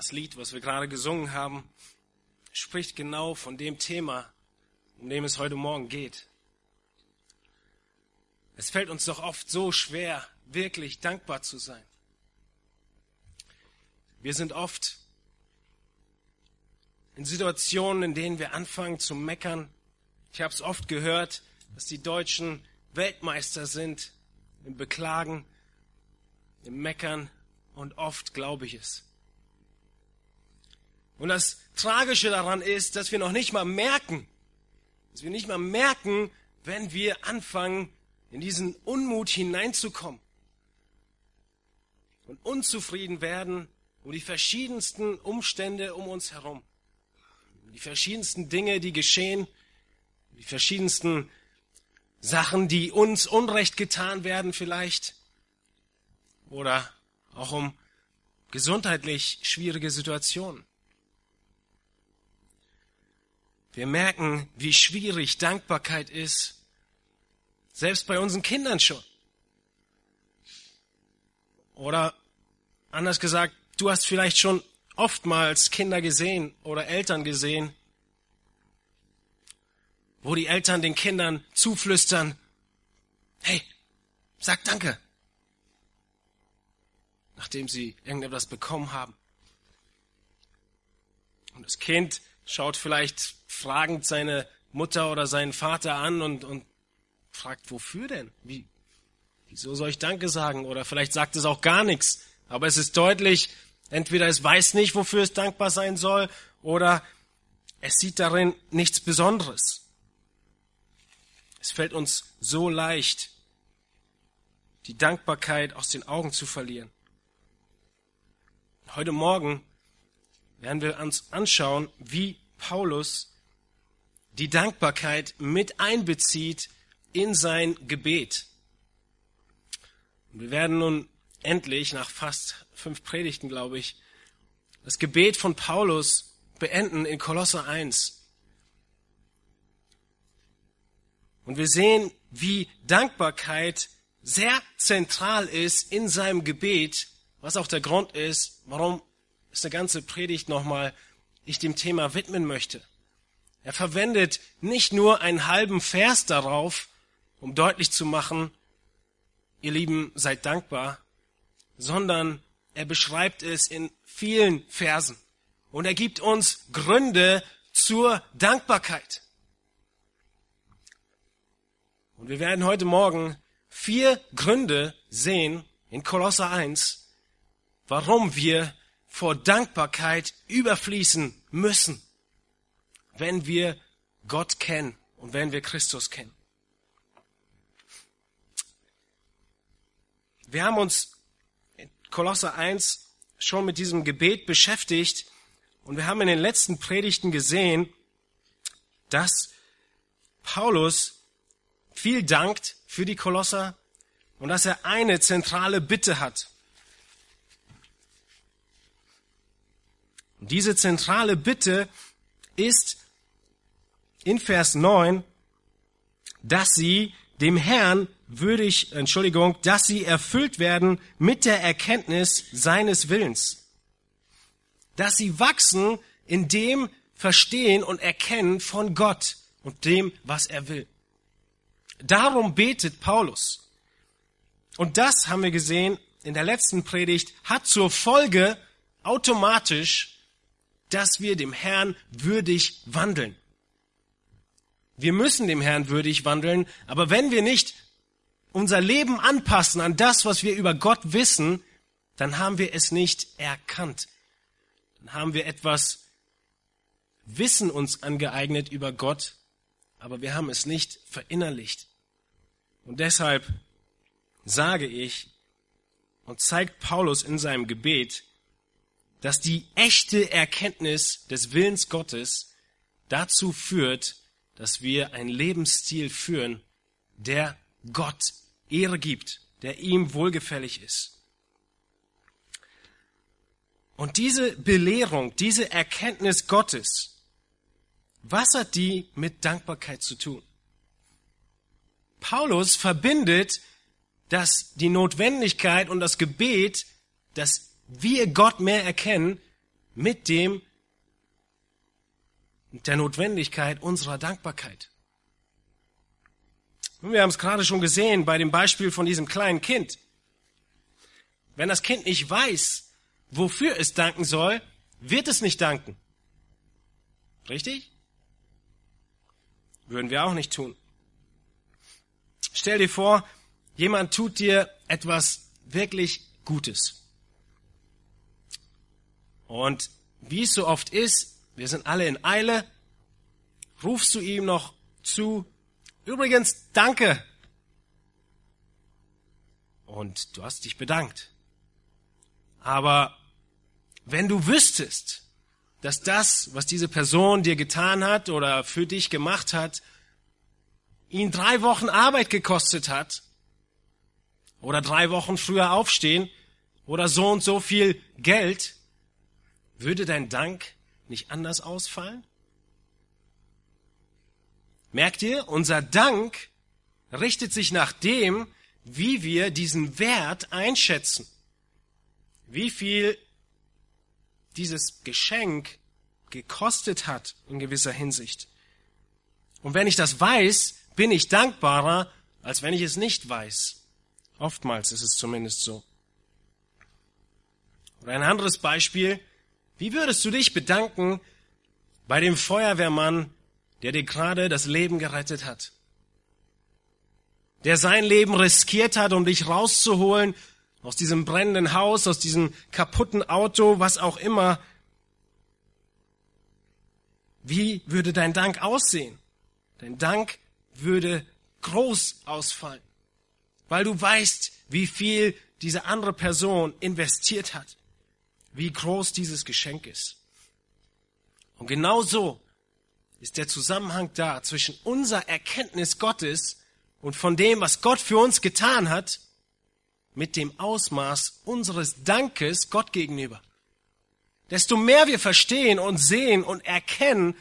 Das Lied, was wir gerade gesungen haben, spricht genau von dem Thema, um dem es heute Morgen geht. Es fällt uns doch oft so schwer, wirklich dankbar zu sein. Wir sind oft in Situationen, in denen wir anfangen zu meckern. Ich habe es oft gehört, dass die Deutschen Weltmeister sind im Beklagen, im Meckern und oft glaube ich es. Und das Tragische daran ist, dass wir noch nicht mal merken, dass wir nicht mal merken, wenn wir anfangen, in diesen Unmut hineinzukommen und unzufrieden werden um die verschiedensten Umstände um uns herum, um die verschiedensten Dinge, die geschehen, die verschiedensten Sachen, die uns Unrecht getan werden vielleicht oder auch um gesundheitlich schwierige Situationen. Wir merken, wie schwierig Dankbarkeit ist, selbst bei unseren Kindern schon. Oder anders gesagt, du hast vielleicht schon oftmals Kinder gesehen oder Eltern gesehen, wo die Eltern den Kindern zuflüstern, hey, sag Danke, nachdem sie irgendetwas bekommen haben. Und das Kind schaut vielleicht fragend seine Mutter oder seinen Vater an und, und fragt, wofür denn? Wie, wieso soll ich Danke sagen? Oder vielleicht sagt es auch gar nichts. Aber es ist deutlich, entweder es weiß nicht, wofür es dankbar sein soll, oder es sieht darin nichts Besonderes. Es fällt uns so leicht, die Dankbarkeit aus den Augen zu verlieren. Heute Morgen werden wir uns anschauen, wie Paulus die Dankbarkeit mit einbezieht in sein Gebet. wir werden nun endlich, nach fast fünf Predigten, glaube ich, das Gebet von Paulus beenden in Kolosser 1. Und wir sehen, wie Dankbarkeit sehr zentral ist in seinem Gebet, was auch der Grund ist, warum ist eine ganze Predigt nochmal ich dem Thema widmen möchte. Er verwendet nicht nur einen halben Vers darauf, um deutlich zu machen, ihr Lieben, seid dankbar, sondern er beschreibt es in vielen Versen. Und er gibt uns Gründe zur Dankbarkeit. Und wir werden heute Morgen vier Gründe sehen in Kolosser 1, warum wir vor Dankbarkeit überfließen müssen, wenn wir Gott kennen und wenn wir Christus kennen. Wir haben uns in Kolosser 1 schon mit diesem Gebet beschäftigt und wir haben in den letzten Predigten gesehen, dass Paulus viel dankt für die Kolosser und dass er eine zentrale Bitte hat. Diese zentrale Bitte ist in Vers 9, dass sie dem Herrn würdig, Entschuldigung, dass sie erfüllt werden mit der Erkenntnis seines Willens. Dass sie wachsen in dem Verstehen und Erkennen von Gott und dem, was er will. Darum betet Paulus. Und das haben wir gesehen in der letzten Predigt, hat zur Folge automatisch dass wir dem Herrn würdig wandeln. Wir müssen dem Herrn würdig wandeln, aber wenn wir nicht unser Leben anpassen an das, was wir über Gott wissen, dann haben wir es nicht erkannt. Dann haben wir etwas Wissen uns angeeignet über Gott, aber wir haben es nicht verinnerlicht. Und deshalb sage ich und zeigt Paulus in seinem Gebet, dass die echte Erkenntnis des Willens Gottes dazu führt, dass wir einen Lebensstil führen, der Gott Ehre gibt, der ihm wohlgefällig ist. Und diese Belehrung, diese Erkenntnis Gottes, was hat die mit Dankbarkeit zu tun? Paulus verbindet dass die Notwendigkeit und das Gebet, dass wir Gott mehr erkennen, mit dem der Notwendigkeit unserer Dankbarkeit. Und wir haben es gerade schon gesehen bei dem Beispiel von diesem kleinen Kind. Wenn das Kind nicht weiß, wofür es danken soll, wird es nicht danken. Richtig? Würden wir auch nicht tun. Stell dir vor, jemand tut dir etwas wirklich Gutes. Und wie es so oft ist, wir sind alle in Eile, rufst du ihm noch zu, übrigens, danke. Und du hast dich bedankt. Aber wenn du wüsstest, dass das, was diese Person dir getan hat oder für dich gemacht hat, ihn drei Wochen Arbeit gekostet hat, oder drei Wochen früher aufstehen, oder so und so viel Geld, würde dein Dank nicht anders ausfallen? Merkt ihr, unser Dank richtet sich nach dem, wie wir diesen Wert einschätzen. Wie viel dieses Geschenk gekostet hat in gewisser Hinsicht. Und wenn ich das weiß, bin ich dankbarer, als wenn ich es nicht weiß. Oftmals ist es zumindest so. Oder ein anderes Beispiel. Wie würdest du dich bedanken bei dem Feuerwehrmann, der dir gerade das Leben gerettet hat? Der sein Leben riskiert hat, um dich rauszuholen aus diesem brennenden Haus, aus diesem kaputten Auto, was auch immer. Wie würde dein Dank aussehen? Dein Dank würde groß ausfallen, weil du weißt, wie viel diese andere Person investiert hat, wie groß dieses Geschenk ist. Und genau so ist der Zusammenhang da zwischen unserer Erkenntnis Gottes und von dem, was Gott für uns getan hat, mit dem Ausmaß unseres Dankes Gott gegenüber. Desto mehr wir verstehen und sehen und erkennen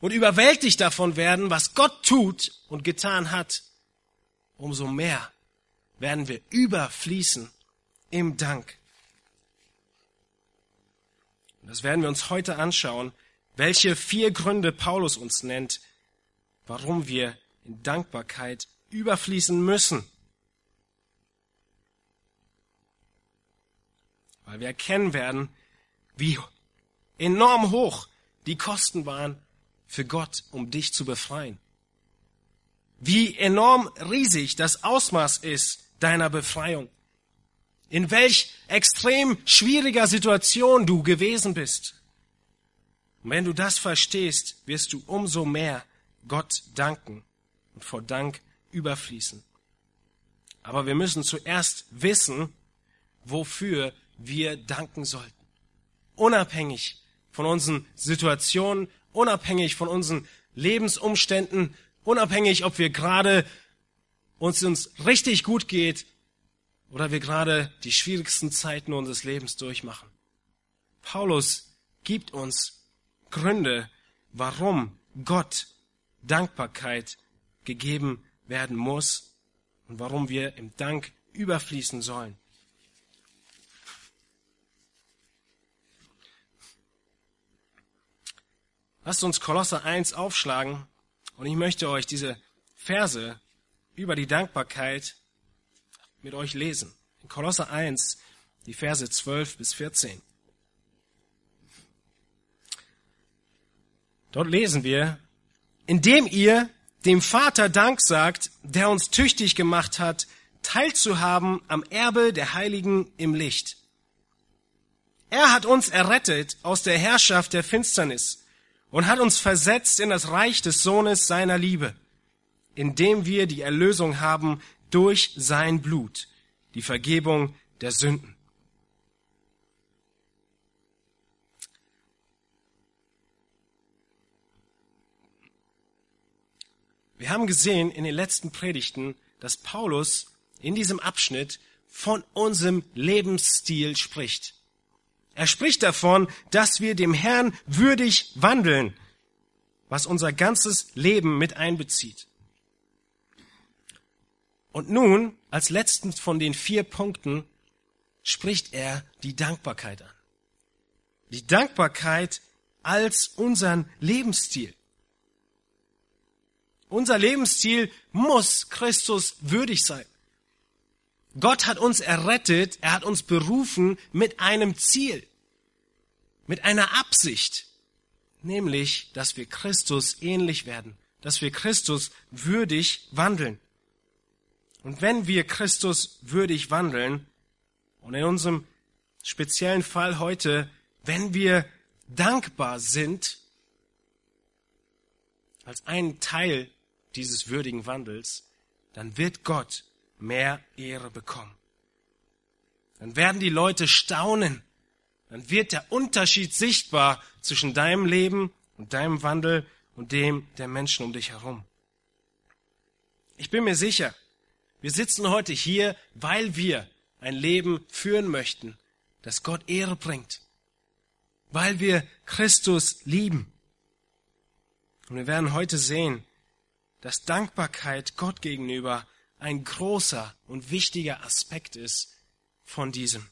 und überwältigt davon werden, was Gott tut und getan hat, umso mehr werden wir überfließen im Dank. Das werden wir uns heute anschauen, welche vier Gründe Paulus uns nennt, warum wir in Dankbarkeit überfließen müssen. weil wir erkennen werden, wie enorm hoch die Kosten waren für Gott, um dich zu befreien. Wie enorm riesig das Ausmaß ist deiner Befreiung. In welch extrem schwieriger Situation du gewesen bist. Und wenn du das verstehst, wirst du umso mehr Gott danken und vor Dank überfließen. Aber wir müssen zuerst wissen, wofür wir danken sollten. Unabhängig von unseren Situationen, unabhängig von unseren Lebensumständen, unabhängig, ob wir gerade uns uns richtig gut geht oder wir gerade die schwierigsten Zeiten unseres Lebens durchmachen. Paulus gibt uns Gründe, warum Gott Dankbarkeit gegeben werden muss und warum wir im Dank überfließen sollen. Lasst uns Kolosser 1 aufschlagen und ich möchte euch diese Verse über die Dankbarkeit mit euch lesen. In Kolosser 1, die Verse 12 bis 14. Dort lesen wir, indem ihr dem Vater Dank sagt, der uns tüchtig gemacht hat, teilzuhaben am Erbe der Heiligen im Licht. Er hat uns errettet aus der Herrschaft der Finsternis und hat uns versetzt in das Reich des Sohnes seiner Liebe, indem wir die Erlösung haben durch sein Blut, die Vergebung der Sünden. Wir haben gesehen in den letzten Predigten, dass Paulus in diesem Abschnitt von unserem Lebensstil spricht. Er spricht davon, dass wir dem Herrn würdig wandeln, was unser ganzes Leben mit einbezieht. Und nun, als letzten von den vier Punkten, spricht er die Dankbarkeit an. die Dankbarkeit als unseren Lebensstil. Unser Lebensstil muss Christus würdig sein. Gott hat uns errettet, er hat uns berufen mit einem Ziel, mit einer Absicht, nämlich, dass wir Christus ähnlich werden, dass wir Christus würdig wandeln. Und wenn wir Christus würdig wandeln, und in unserem speziellen Fall heute, wenn wir dankbar sind, als ein Teil dieses würdigen Wandels, dann wird Gott mehr Ehre bekommen. Dann werden die Leute staunen. Dann wird der Unterschied sichtbar zwischen deinem Leben und deinem Wandel und dem der Menschen um dich herum. Ich bin mir sicher, wir sitzen heute hier, weil wir ein Leben führen möchten, das Gott Ehre bringt, weil wir Christus lieben. Und wir werden heute sehen, dass Dankbarkeit Gott gegenüber ein großer und wichtiger Aspekt ist von diesem,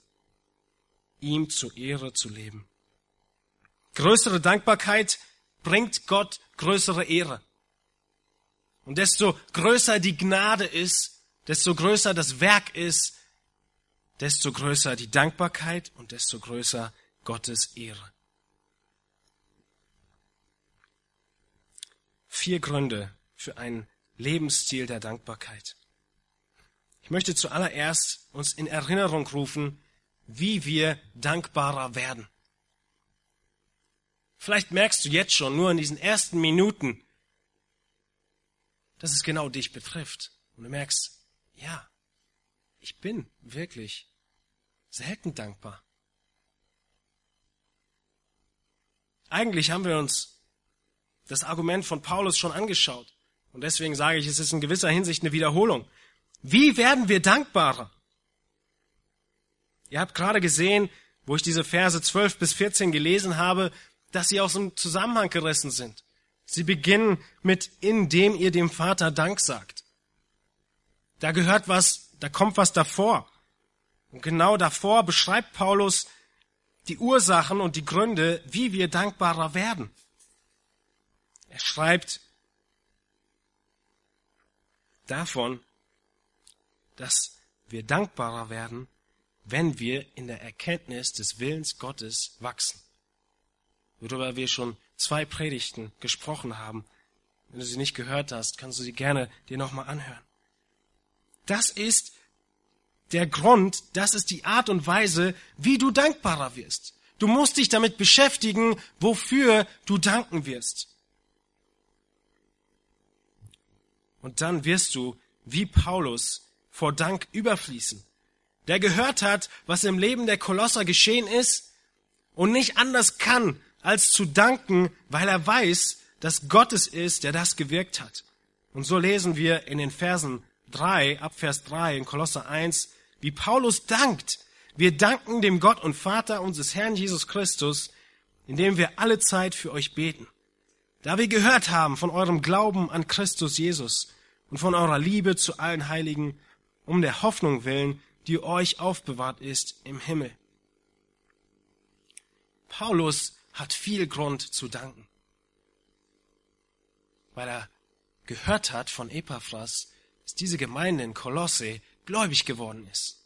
ihm zu Ehre zu leben. Größere Dankbarkeit bringt Gott größere Ehre. Und desto größer die Gnade ist, desto größer das Werk ist, desto größer die Dankbarkeit und desto größer Gottes Ehre. Vier Gründe für einen Lebensstil der Dankbarkeit. Ich möchte zuallererst uns in Erinnerung rufen, wie wir dankbarer werden. Vielleicht merkst du jetzt schon, nur in diesen ersten Minuten, dass es genau dich betrifft. Und du merkst, ja, ich bin wirklich selten dankbar. Eigentlich haben wir uns das Argument von Paulus schon angeschaut. Und deswegen sage ich, es ist in gewisser Hinsicht eine Wiederholung. Wie werden wir dankbarer? Ihr habt gerade gesehen, wo ich diese Verse 12 bis 14 gelesen habe, dass sie aus dem Zusammenhang gerissen sind. Sie beginnen mit, indem ihr dem Vater Dank sagt. Da gehört was, da kommt was davor. Und genau davor beschreibt Paulus die Ursachen und die Gründe, wie wir dankbarer werden. Er schreibt, davon, dass wir dankbarer werden, wenn wir in der Erkenntnis des Willens Gottes wachsen. Worüber wir schon zwei Predigten gesprochen haben. Wenn du sie nicht gehört hast, kannst du sie gerne dir nochmal anhören. Das ist der Grund, das ist die Art und Weise, wie du dankbarer wirst. Du musst dich damit beschäftigen, wofür du danken wirst. Und dann wirst du, wie Paulus, vor Dank überfließen. Der gehört hat, was im Leben der Kolosser geschehen ist und nicht anders kann, als zu danken, weil er weiß, dass Gott es ist, der das gewirkt hat. Und so lesen wir in den Versen 3, ab Vers 3 in Kolosser 1, wie Paulus dankt. Wir danken dem Gott und Vater unseres Herrn Jesus Christus, indem wir alle Zeit für euch beten. Da wir gehört haben von eurem Glauben an Christus Jesus und von eurer Liebe zu allen Heiligen, um der Hoffnung willen, die euch aufbewahrt ist im Himmel. Paulus hat viel Grund zu danken, weil er gehört hat von Epaphras, dass diese Gemeinde in Kolosse gläubig geworden ist.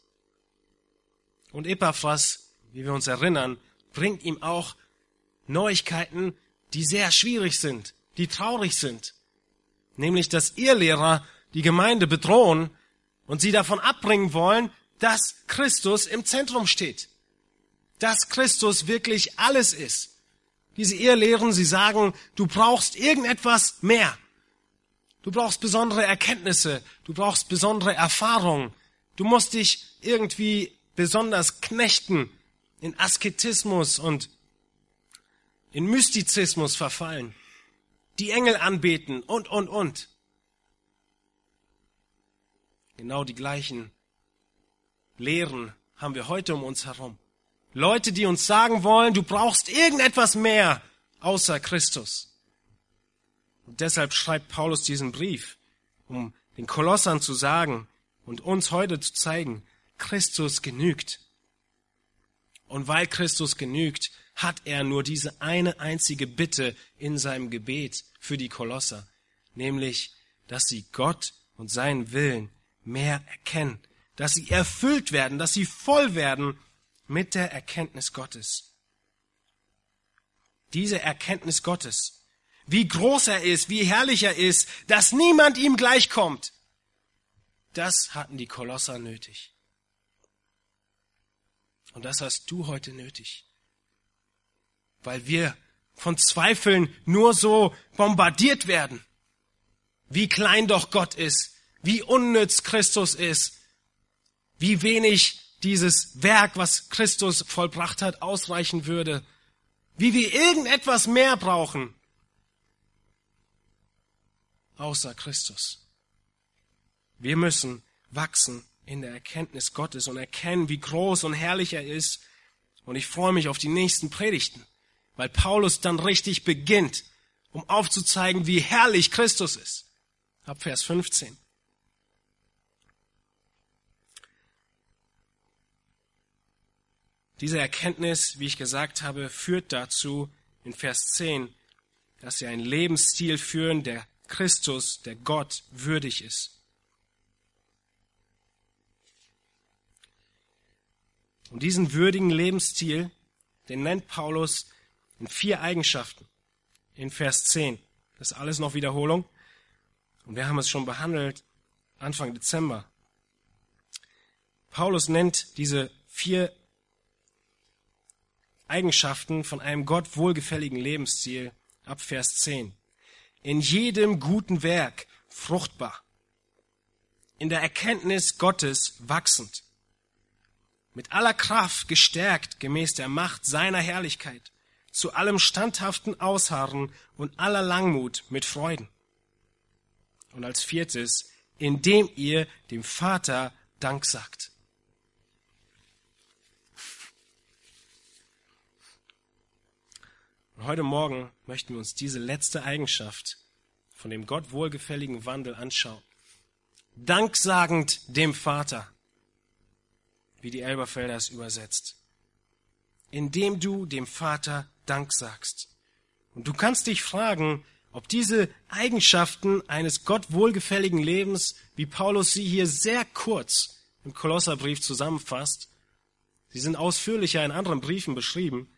Und Epaphras, wie wir uns erinnern, bringt ihm auch Neuigkeiten, die sehr schwierig sind, die traurig sind nämlich dass ihr Lehrer die Gemeinde bedrohen und sie davon abbringen wollen, dass Christus im Zentrum steht, dass Christus wirklich alles ist. Diese Irrlehren, sie sagen, du brauchst irgendetwas mehr. Du brauchst besondere Erkenntnisse, du brauchst besondere Erfahrungen, du musst dich irgendwie besonders knechten, in Asketismus und in Mystizismus verfallen die Engel anbeten und, und, und. Genau die gleichen Lehren haben wir heute um uns herum. Leute, die uns sagen wollen, du brauchst irgendetwas mehr außer Christus. Und deshalb schreibt Paulus diesen Brief, um den Kolossern zu sagen und uns heute zu zeigen, Christus genügt. Und weil Christus genügt, hat er nur diese eine einzige Bitte in seinem Gebet für die Kolosser, nämlich, dass sie Gott und seinen Willen mehr erkennen, dass sie erfüllt werden, dass sie voll werden mit der Erkenntnis Gottes. Diese Erkenntnis Gottes, wie groß er ist, wie herrlich er ist, dass niemand ihm gleichkommt, das hatten die Kolosser nötig. Und das hast du heute nötig. Weil wir von Zweifeln nur so bombardiert werden. Wie klein doch Gott ist, wie unnütz Christus ist, wie wenig dieses Werk, was Christus vollbracht hat, ausreichen würde, wie wir irgendetwas mehr brauchen, außer Christus. Wir müssen wachsen in der Erkenntnis Gottes und erkennen, wie groß und herrlich er ist. Und ich freue mich auf die nächsten Predigten, weil Paulus dann richtig beginnt, um aufzuzeigen, wie herrlich Christus ist. Ab Vers 15. Diese Erkenntnis, wie ich gesagt habe, führt dazu in Vers 10, dass sie einen Lebensstil führen, der Christus, der Gott würdig ist. Und diesen würdigen Lebensstil, den nennt Paulus in vier Eigenschaften. In Vers 10. Das ist alles noch Wiederholung. Und wir haben es schon behandelt Anfang Dezember. Paulus nennt diese vier Eigenschaften von einem Gott wohlgefälligen Lebensstil ab Vers 10. In jedem guten Werk fruchtbar. In der Erkenntnis Gottes wachsend mit aller Kraft gestärkt gemäß der Macht seiner Herrlichkeit, zu allem standhaften Ausharren und aller Langmut mit Freuden. Und als viertes, indem ihr dem Vater Dank sagt. Und heute Morgen möchten wir uns diese letzte Eigenschaft von dem Gott wohlgefälligen Wandel anschauen. Danksagend dem Vater wie die Elberfelder es übersetzt. Indem du dem Vater Dank sagst. Und du kannst dich fragen, ob diese Eigenschaften eines Gott wohlgefälligen Lebens, wie Paulus sie hier sehr kurz im Kolosserbrief zusammenfasst, sie sind ausführlicher in anderen Briefen beschrieben,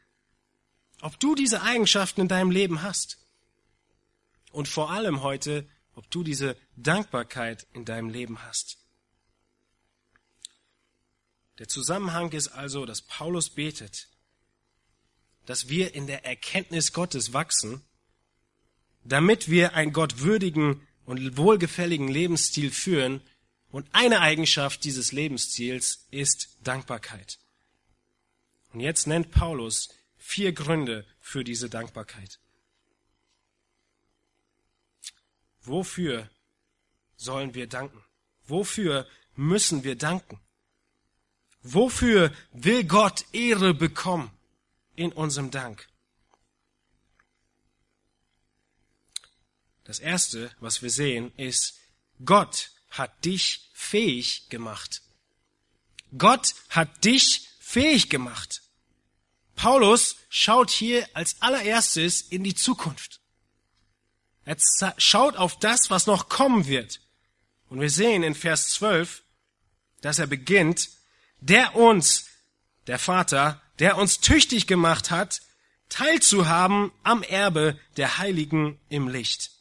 ob du diese Eigenschaften in deinem Leben hast. Und vor allem heute, ob du diese Dankbarkeit in deinem Leben hast. Der Zusammenhang ist also, dass Paulus betet, dass wir in der Erkenntnis Gottes wachsen, damit wir einen gottwürdigen und wohlgefälligen Lebensstil führen. Und eine Eigenschaft dieses Lebensstils ist Dankbarkeit. Und jetzt nennt Paulus vier Gründe für diese Dankbarkeit. Wofür sollen wir danken? Wofür müssen wir danken? Wofür will Gott Ehre bekommen in unserem Dank? Das erste, was wir sehen, ist, Gott hat dich fähig gemacht. Gott hat dich fähig gemacht. Paulus schaut hier als allererstes in die Zukunft. Er schaut auf das, was noch kommen wird. Und wir sehen in Vers 12, dass er beginnt der uns, der Vater, der uns tüchtig gemacht hat, teilzuhaben am Erbe der Heiligen im Licht.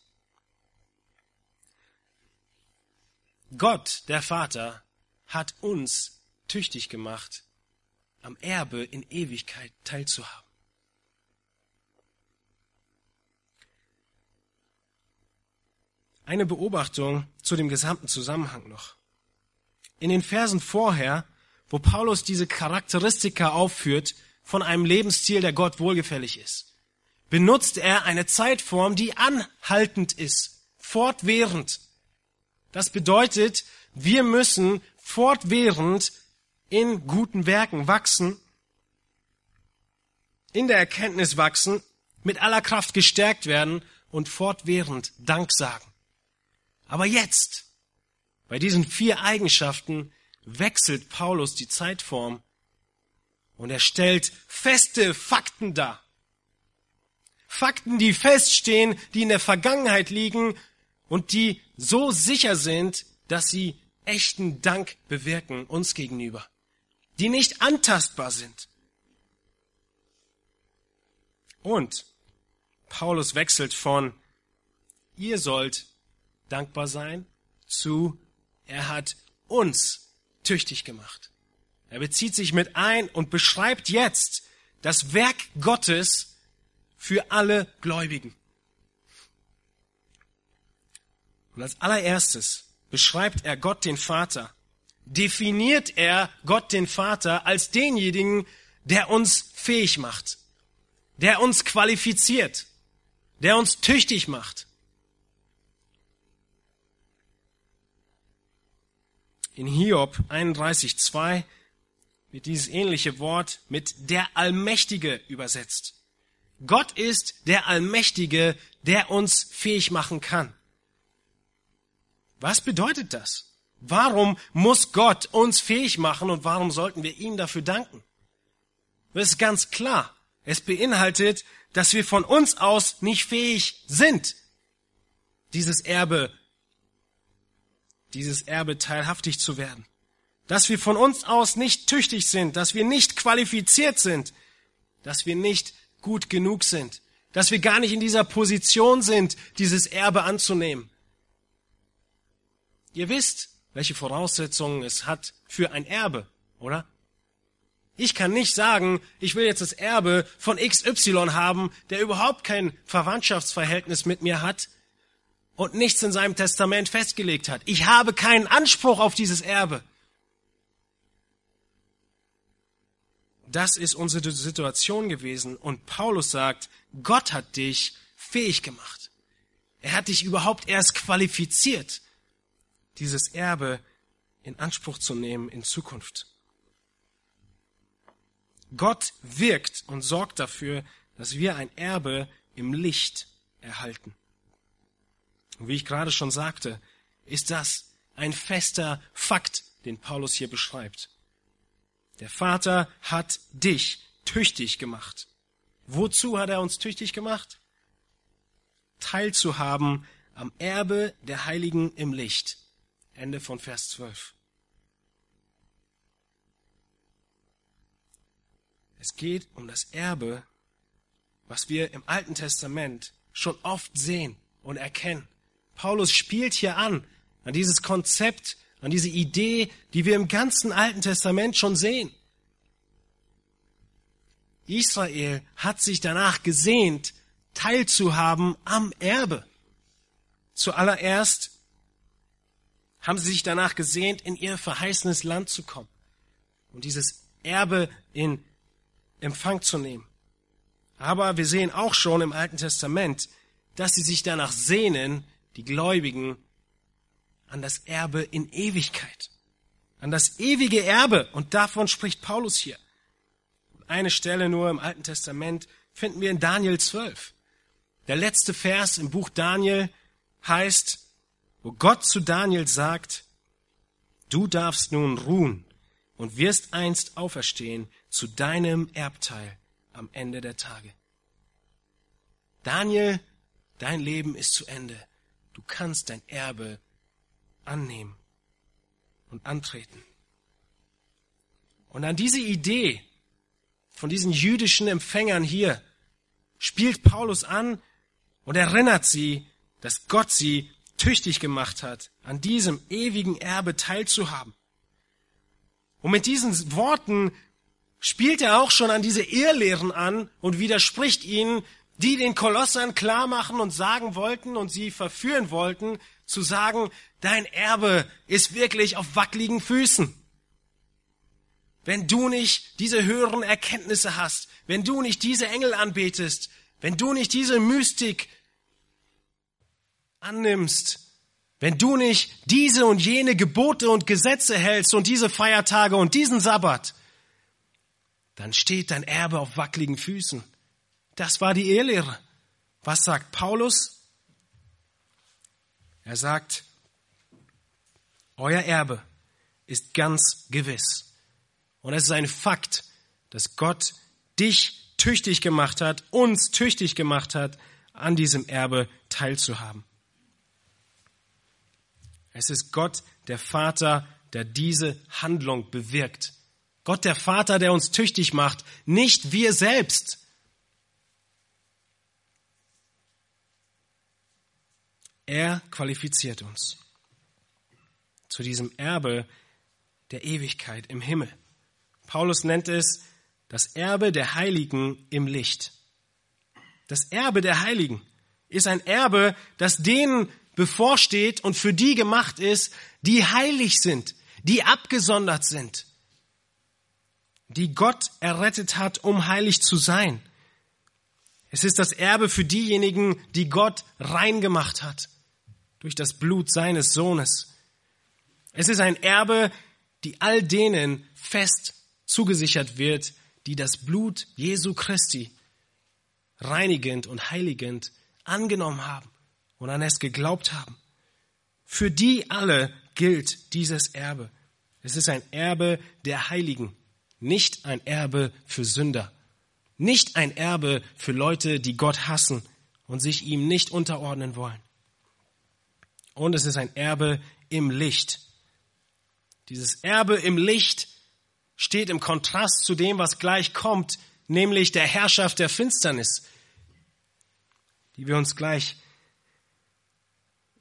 Gott, der Vater, hat uns tüchtig gemacht, am Erbe in Ewigkeit teilzuhaben. Eine Beobachtung zu dem gesamten Zusammenhang noch. In den Versen vorher wo Paulus diese Charakteristika aufführt von einem Lebensstil, der Gott wohlgefällig ist, benutzt er eine Zeitform, die anhaltend ist, fortwährend. Das bedeutet, wir müssen fortwährend in guten Werken wachsen, in der Erkenntnis wachsen, mit aller Kraft gestärkt werden und fortwährend Dank sagen. Aber jetzt, bei diesen vier Eigenschaften, wechselt Paulus die Zeitform Und er stellt feste Fakten dar. Fakten, die feststehen, die in der Vergangenheit liegen und die so sicher sind, dass sie echten Dank bewirken uns gegenüber, die nicht antastbar sind. Und Paulus wechselt von ihr sollt dankbar sein zu er hat uns tüchtig gemacht. Er bezieht sich mit ein und beschreibt jetzt das Werk Gottes für alle Gläubigen. Und als allererstes beschreibt er Gott den Vater, definiert er Gott den Vater als denjenigen, der uns fähig macht, der uns qualifiziert, der uns tüchtig macht. In Hiob 31.2 wird dieses ähnliche Wort mit der Allmächtige übersetzt. Gott ist der Allmächtige, der uns fähig machen kann. Was bedeutet das? Warum muss Gott uns fähig machen und warum sollten wir ihm dafür danken? Das ist ganz klar. Es beinhaltet, dass wir von uns aus nicht fähig sind, dieses Erbe, dieses Erbe teilhaftig zu werden. Dass wir von uns aus nicht tüchtig sind, dass wir nicht qualifiziert sind, dass wir nicht gut genug sind, dass wir gar nicht in dieser Position sind, dieses Erbe anzunehmen. Ihr wisst, welche Voraussetzungen es hat für ein Erbe, oder? Ich kann nicht sagen, ich will jetzt das Erbe von XY haben, der überhaupt kein Verwandtschaftsverhältnis mit mir hat und nichts in seinem Testament festgelegt hat. Ich habe keinen Anspruch auf dieses Erbe. Das ist unsere Situation gewesen. Und Paulus sagt, Gott hat dich fähig gemacht. Er hat dich überhaupt erst qualifiziert, dieses Erbe in Anspruch zu nehmen in Zukunft. Gott wirkt und sorgt dafür, dass wir ein Erbe im Licht erhalten. Und wie ich gerade schon sagte, ist das ein fester Fakt, den Paulus hier beschreibt. Der Vater hat dich tüchtig gemacht. Wozu hat er uns tüchtig gemacht? Teilzuhaben am Erbe der Heiligen im Licht. Ende von Vers 12. Es geht um das Erbe, was wir im Alten Testament schon oft sehen und erkennen. Paulus spielt hier an, an dieses Konzept, an diese Idee, die wir im ganzen Alten Testament schon sehen. Israel hat sich danach gesehnt, teilzuhaben am Erbe. Zuallererst haben sie sich danach gesehnt, in ihr verheißenes Land zu kommen und dieses Erbe in Empfang zu nehmen. Aber wir sehen auch schon im Alten Testament, dass sie sich danach sehnen, die Gläubigen, an das Erbe in Ewigkeit, an das ewige Erbe. Und davon spricht Paulus hier. Eine Stelle nur im Alten Testament finden wir in Daniel 12. Der letzte Vers im Buch Daniel heißt, wo Gott zu Daniel sagt, du darfst nun ruhen und wirst einst auferstehen zu deinem Erbteil am Ende der Tage. Daniel, dein Leben ist zu Ende. Du kannst dein Erbe annehmen und antreten. Und an diese Idee von diesen jüdischen Empfängern hier spielt Paulus an und erinnert sie, dass Gott sie tüchtig gemacht hat, an diesem ewigen Erbe teilzuhaben. Und mit diesen Worten spielt er auch schon an diese Irrlehren an und widerspricht ihnen, die den Kolossern klar machen und sagen wollten und sie verführen wollten, zu sagen, dein Erbe ist wirklich auf wackeligen Füßen. Wenn du nicht diese höheren Erkenntnisse hast, wenn du nicht diese Engel anbetest, wenn du nicht diese Mystik annimmst, wenn du nicht diese und jene Gebote und Gesetze hältst und diese Feiertage und diesen Sabbat, dann steht dein Erbe auf wackeligen Füßen. Das war die Ehelehre. Was sagt Paulus? Er sagt, euer Erbe ist ganz gewiss. Und es ist ein Fakt, dass Gott dich tüchtig gemacht hat, uns tüchtig gemacht hat, an diesem Erbe teilzuhaben. Es ist Gott, der Vater, der diese Handlung bewirkt. Gott, der Vater, der uns tüchtig macht, nicht wir selbst. Er qualifiziert uns zu diesem Erbe der Ewigkeit im Himmel. Paulus nennt es das Erbe der Heiligen im Licht. Das Erbe der Heiligen ist ein Erbe, das denen bevorsteht und für die gemacht ist, die heilig sind, die abgesondert sind, die Gott errettet hat, um heilig zu sein. Es ist das Erbe für diejenigen, die Gott rein gemacht hat durch das Blut seines Sohnes. Es ist ein Erbe, die all denen fest zugesichert wird, die das Blut Jesu Christi reinigend und heiligend angenommen haben und an es geglaubt haben. Für die alle gilt dieses Erbe. Es ist ein Erbe der Heiligen, nicht ein Erbe für Sünder, nicht ein Erbe für Leute, die Gott hassen und sich ihm nicht unterordnen wollen. Und es ist ein Erbe im Licht. Dieses Erbe im Licht steht im Kontrast zu dem, was gleich kommt, nämlich der Herrschaft der Finsternis, die wir uns gleich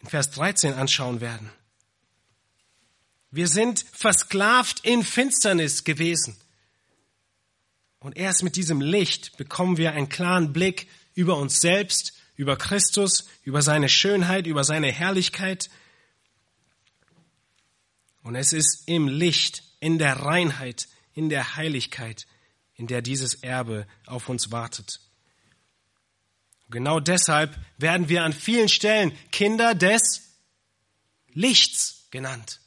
in Vers 13 anschauen werden. Wir sind versklavt in Finsternis gewesen. Und erst mit diesem Licht bekommen wir einen klaren Blick über uns selbst, über Christus, über seine Schönheit, über seine Herrlichkeit. Und es ist im Licht, in der Reinheit, in der Heiligkeit, in der dieses Erbe auf uns wartet. Genau deshalb werden wir an vielen Stellen Kinder des Lichts genannt.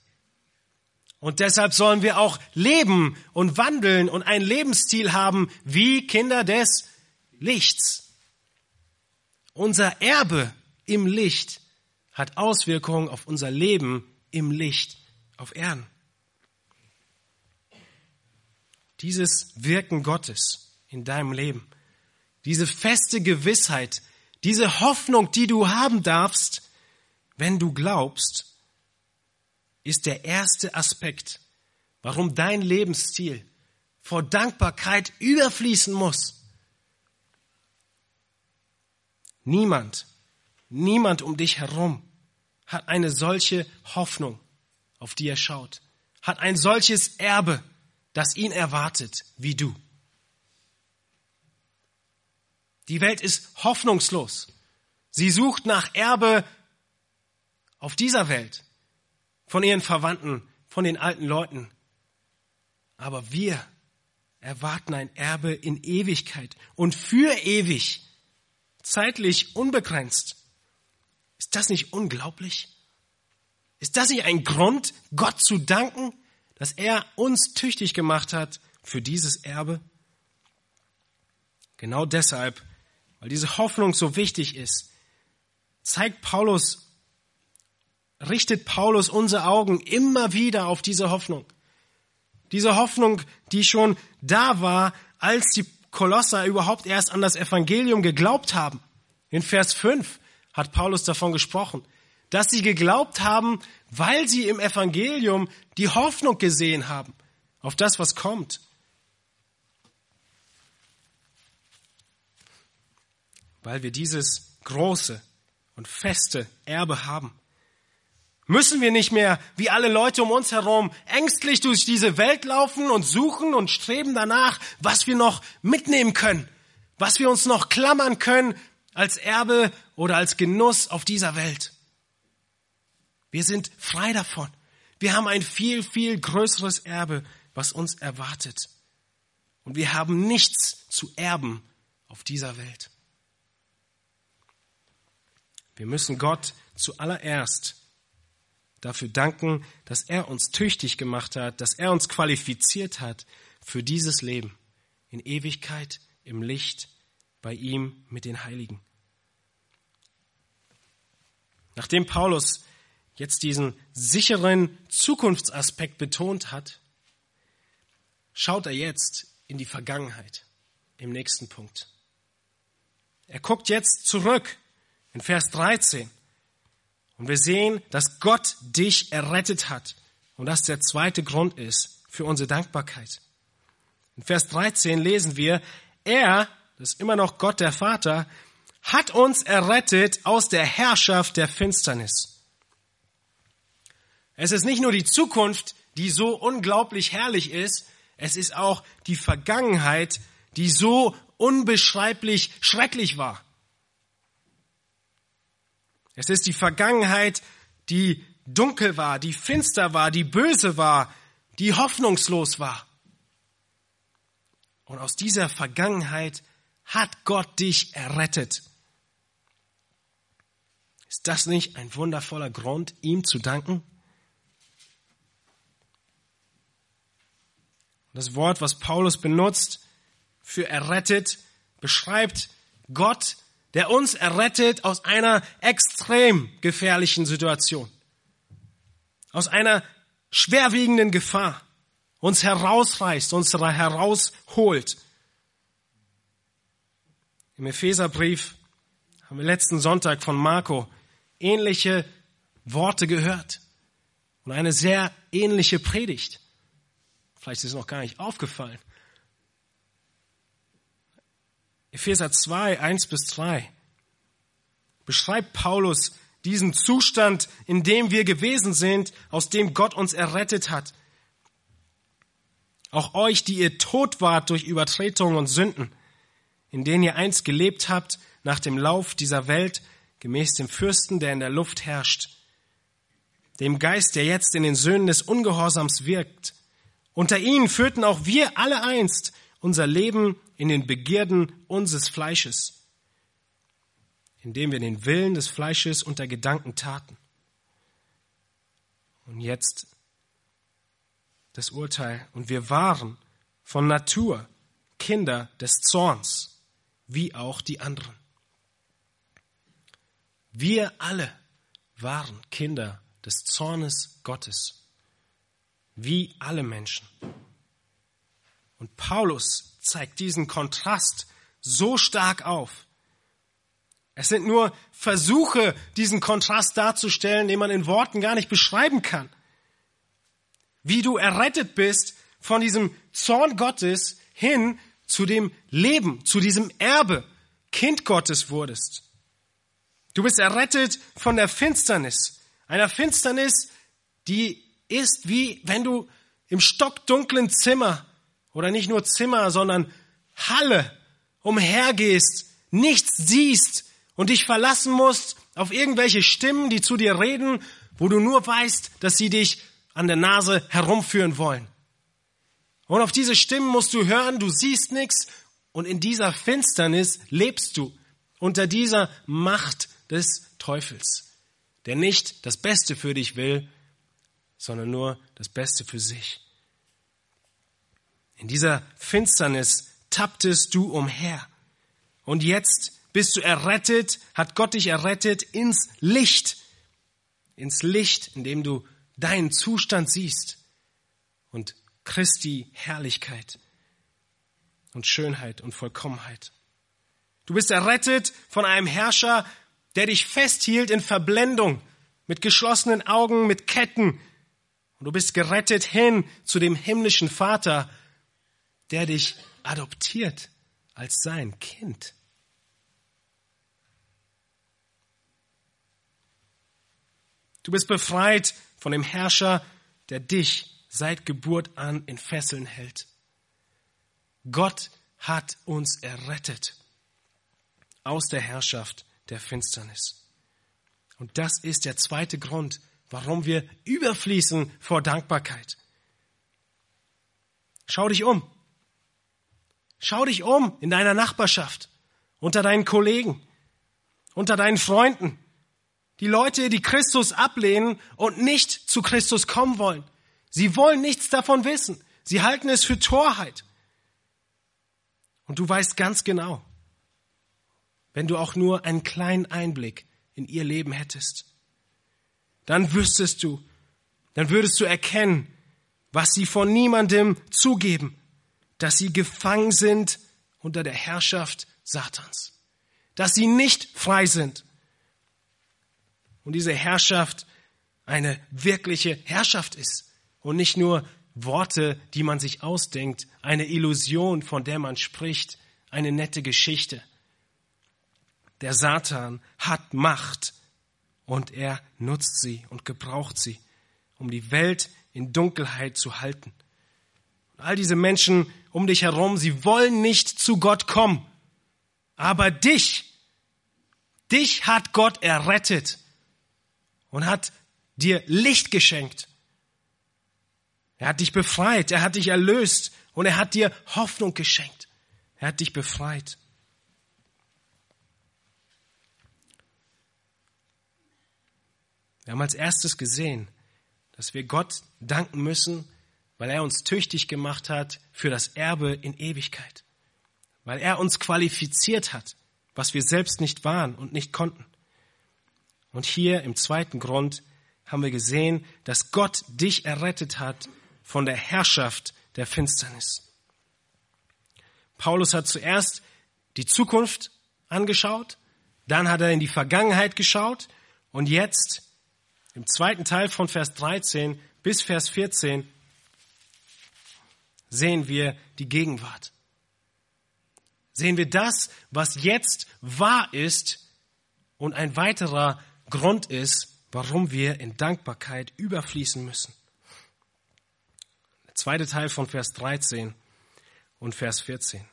Und deshalb sollen wir auch leben und wandeln und einen Lebensstil haben wie Kinder des Lichts. Unser Erbe im Licht hat Auswirkungen auf unser Leben im Licht auf Erden. Dieses Wirken Gottes in deinem Leben diese feste Gewissheit, diese Hoffnung, die du haben darfst, wenn du glaubst, ist der erste Aspekt, warum dein Lebensstil vor Dankbarkeit überfließen muss. Niemand, niemand um dich herum hat eine solche Hoffnung, auf die er schaut, hat ein solches Erbe, das ihn erwartet, wie du. Die Welt ist hoffnungslos. Sie sucht nach Erbe auf dieser Welt, von ihren Verwandten, von den alten Leuten. Aber wir erwarten ein Erbe in Ewigkeit und für ewig, zeitlich unbegrenzt. Ist das nicht unglaublich? Ist das nicht ein Grund, Gott zu danken, dass er uns tüchtig gemacht hat für dieses Erbe? Genau deshalb weil diese Hoffnung so wichtig ist, zeigt Paulus, richtet Paulus unsere Augen immer wieder auf diese Hoffnung. Diese Hoffnung, die schon da war, als die Kolosser überhaupt erst an das Evangelium geglaubt haben. In Vers 5 hat Paulus davon gesprochen, dass sie geglaubt haben, weil sie im Evangelium die Hoffnung gesehen haben auf das, was kommt. Weil wir dieses große und feste Erbe haben. Müssen wir nicht mehr, wie alle Leute um uns herum, ängstlich durch diese Welt laufen und suchen und streben danach, was wir noch mitnehmen können, was wir uns noch klammern können als Erbe oder als Genuss auf dieser Welt. Wir sind frei davon. Wir haben ein viel, viel größeres Erbe, was uns erwartet. Und wir haben nichts zu erben auf dieser Welt. Wir müssen Gott zuallererst dafür danken, dass er uns tüchtig gemacht hat, dass er uns qualifiziert hat für dieses Leben in Ewigkeit, im Licht, bei ihm mit den Heiligen. Nachdem Paulus jetzt diesen sicheren Zukunftsaspekt betont hat, schaut er jetzt in die Vergangenheit im nächsten Punkt. Er guckt jetzt zurück in Vers 13 und wir sehen, dass Gott dich errettet hat und das der zweite Grund ist für unsere Dankbarkeit. In Vers 13 lesen wir, er, das ist immer noch Gott der Vater, hat uns errettet aus der Herrschaft der Finsternis. Es ist nicht nur die Zukunft, die so unglaublich herrlich ist, es ist auch die Vergangenheit, die so unbeschreiblich schrecklich war. Es ist die Vergangenheit, die dunkel war, die finster war, die böse war, die hoffnungslos war. Und aus dieser Vergangenheit hat Gott dich errettet. Ist das nicht ein wundervoller Grund, ihm zu danken? Das Wort, was Paulus benutzt für errettet, beschreibt Gott, der uns errettet aus einer extrem gefährlichen Situation, aus einer schwerwiegenden Gefahr, uns herausreißt, uns herausholt. Im Epheserbrief haben wir letzten Sonntag von Marco ähnliche Worte gehört und eine sehr ähnliche Predigt. Vielleicht ist es noch gar nicht aufgefallen. Epheser 2, 1 bis 3 beschreibt Paulus diesen Zustand, in dem wir gewesen sind, aus dem Gott uns errettet hat. Auch euch, die ihr tot wart durch Übertretungen und Sünden, in denen ihr einst gelebt habt nach dem Lauf dieser Welt, gemäß dem Fürsten, der in der Luft herrscht, dem Geist, der jetzt in den Söhnen des Ungehorsams wirkt, unter ihnen führten auch wir alle einst unser Leben in den Begierden unseres Fleisches, indem wir den Willen des Fleisches unter Gedanken taten. Und jetzt das Urteil. Und wir waren von Natur Kinder des Zorns, wie auch die anderen. Wir alle waren Kinder des Zornes Gottes wie alle Menschen. Und Paulus zeigt diesen Kontrast so stark auf. Es sind nur Versuche, diesen Kontrast darzustellen, den man in Worten gar nicht beschreiben kann. Wie du errettet bist von diesem Zorn Gottes hin zu dem Leben, zu diesem Erbe, Kind Gottes wurdest. Du bist errettet von der Finsternis, einer Finsternis, die ist wie wenn du im stockdunklen Zimmer oder nicht nur Zimmer, sondern Halle umhergehst, nichts siehst und dich verlassen musst auf irgendwelche Stimmen, die zu dir reden, wo du nur weißt, dass sie dich an der Nase herumführen wollen. Und auf diese Stimmen musst du hören, du siehst nichts und in dieser Finsternis lebst du unter dieser Macht des Teufels, der nicht das Beste für dich will, sondern nur das Beste für sich. In dieser Finsternis tapptest du umher. Und jetzt bist du errettet, hat Gott dich errettet ins Licht. Ins Licht, in dem du deinen Zustand siehst. Und Christi Herrlichkeit und Schönheit und Vollkommenheit. Du bist errettet von einem Herrscher, der dich festhielt in Verblendung, mit geschlossenen Augen, mit Ketten, und du bist gerettet hin zu dem himmlischen Vater, der dich adoptiert als sein Kind. Du bist befreit von dem Herrscher, der dich seit Geburt an in Fesseln hält. Gott hat uns errettet aus der Herrschaft der Finsternis. Und das ist der zweite Grund, warum wir überfließen vor Dankbarkeit. Schau dich um. Schau dich um in deiner Nachbarschaft, unter deinen Kollegen, unter deinen Freunden. Die Leute, die Christus ablehnen und nicht zu Christus kommen wollen. Sie wollen nichts davon wissen. Sie halten es für Torheit. Und du weißt ganz genau, wenn du auch nur einen kleinen Einblick in ihr Leben hättest, dann wüsstest du, dann würdest du erkennen, was sie von niemandem zugeben, dass sie gefangen sind unter der Herrschaft Satans, dass sie nicht frei sind. Und diese Herrschaft eine wirkliche Herrschaft ist und nicht nur Worte, die man sich ausdenkt, eine Illusion, von der man spricht, eine nette Geschichte. Der Satan hat Macht und er nutzt sie und gebraucht sie, um die Welt in Dunkelheit zu halten. Und all diese Menschen um dich herum, sie wollen nicht zu Gott kommen. Aber dich, dich hat Gott errettet und hat dir Licht geschenkt. Er hat dich befreit, er hat dich erlöst und er hat dir Hoffnung geschenkt. Er hat dich befreit. Wir haben als erstes gesehen, dass wir Gott danken müssen, weil er uns tüchtig gemacht hat für das Erbe in Ewigkeit, weil er uns qualifiziert hat, was wir selbst nicht waren und nicht konnten. Und hier im zweiten Grund haben wir gesehen, dass Gott dich errettet hat von der Herrschaft der Finsternis. Paulus hat zuerst die Zukunft angeschaut, dann hat er in die Vergangenheit geschaut und jetzt im zweiten Teil von Vers 13 bis Vers 14 sehen wir die Gegenwart. Sehen wir das, was jetzt wahr ist und ein weiterer Grund ist, warum wir in Dankbarkeit überfließen müssen. Der zweite Teil von Vers 13 und Vers 14.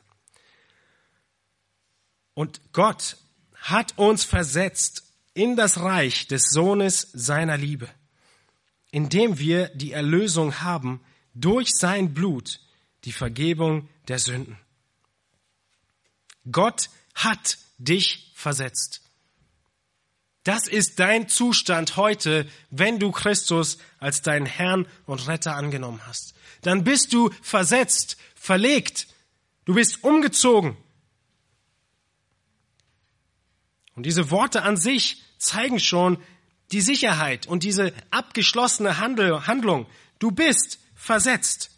Und Gott hat uns versetzt in das Reich des Sohnes seiner Liebe, indem wir die Erlösung haben durch sein Blut, die Vergebung der Sünden. Gott hat dich versetzt. Das ist dein Zustand heute, wenn du Christus als deinen Herrn und Retter angenommen hast. Dann bist du versetzt, verlegt, du bist umgezogen. Und diese Worte an sich zeigen schon die Sicherheit und diese abgeschlossene Handlung. Du bist versetzt.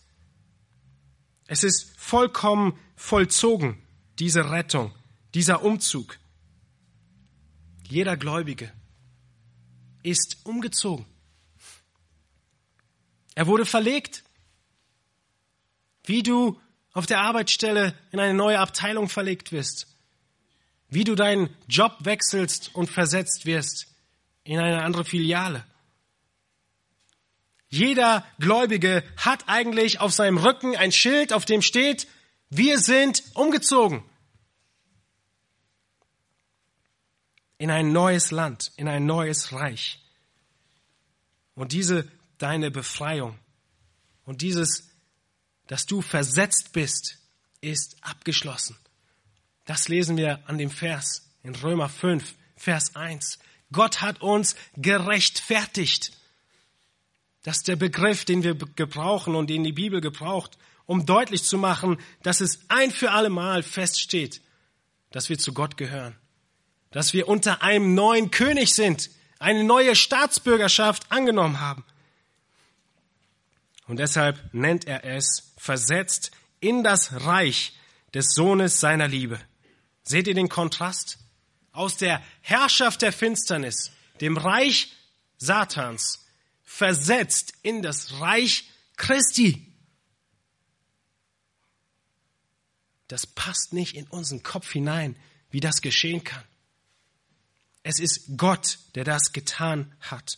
Es ist vollkommen vollzogen, diese Rettung, dieser Umzug. Jeder Gläubige ist umgezogen. Er wurde verlegt. Wie du auf der Arbeitsstelle in eine neue Abteilung verlegt wirst. Wie du deinen Job wechselst und versetzt wirst in eine andere Filiale. Jeder Gläubige hat eigentlich auf seinem Rücken ein Schild, auf dem steht, wir sind umgezogen. in ein neues Land, in ein neues Reich. Und diese deine Befreiung und dieses, dass du versetzt bist, ist abgeschlossen. Das lesen wir an dem Vers in Römer 5, Vers 1. Gott hat uns gerechtfertigt. Das ist der Begriff, den wir gebrauchen und den die Bibel gebraucht, um deutlich zu machen, dass es ein für alle Mal feststeht, dass wir zu Gott gehören dass wir unter einem neuen König sind, eine neue Staatsbürgerschaft angenommen haben. Und deshalb nennt er es versetzt in das Reich des Sohnes seiner Liebe. Seht ihr den Kontrast? Aus der Herrschaft der Finsternis, dem Reich Satans, versetzt in das Reich Christi. Das passt nicht in unseren Kopf hinein, wie das geschehen kann. Es ist Gott, der das getan hat.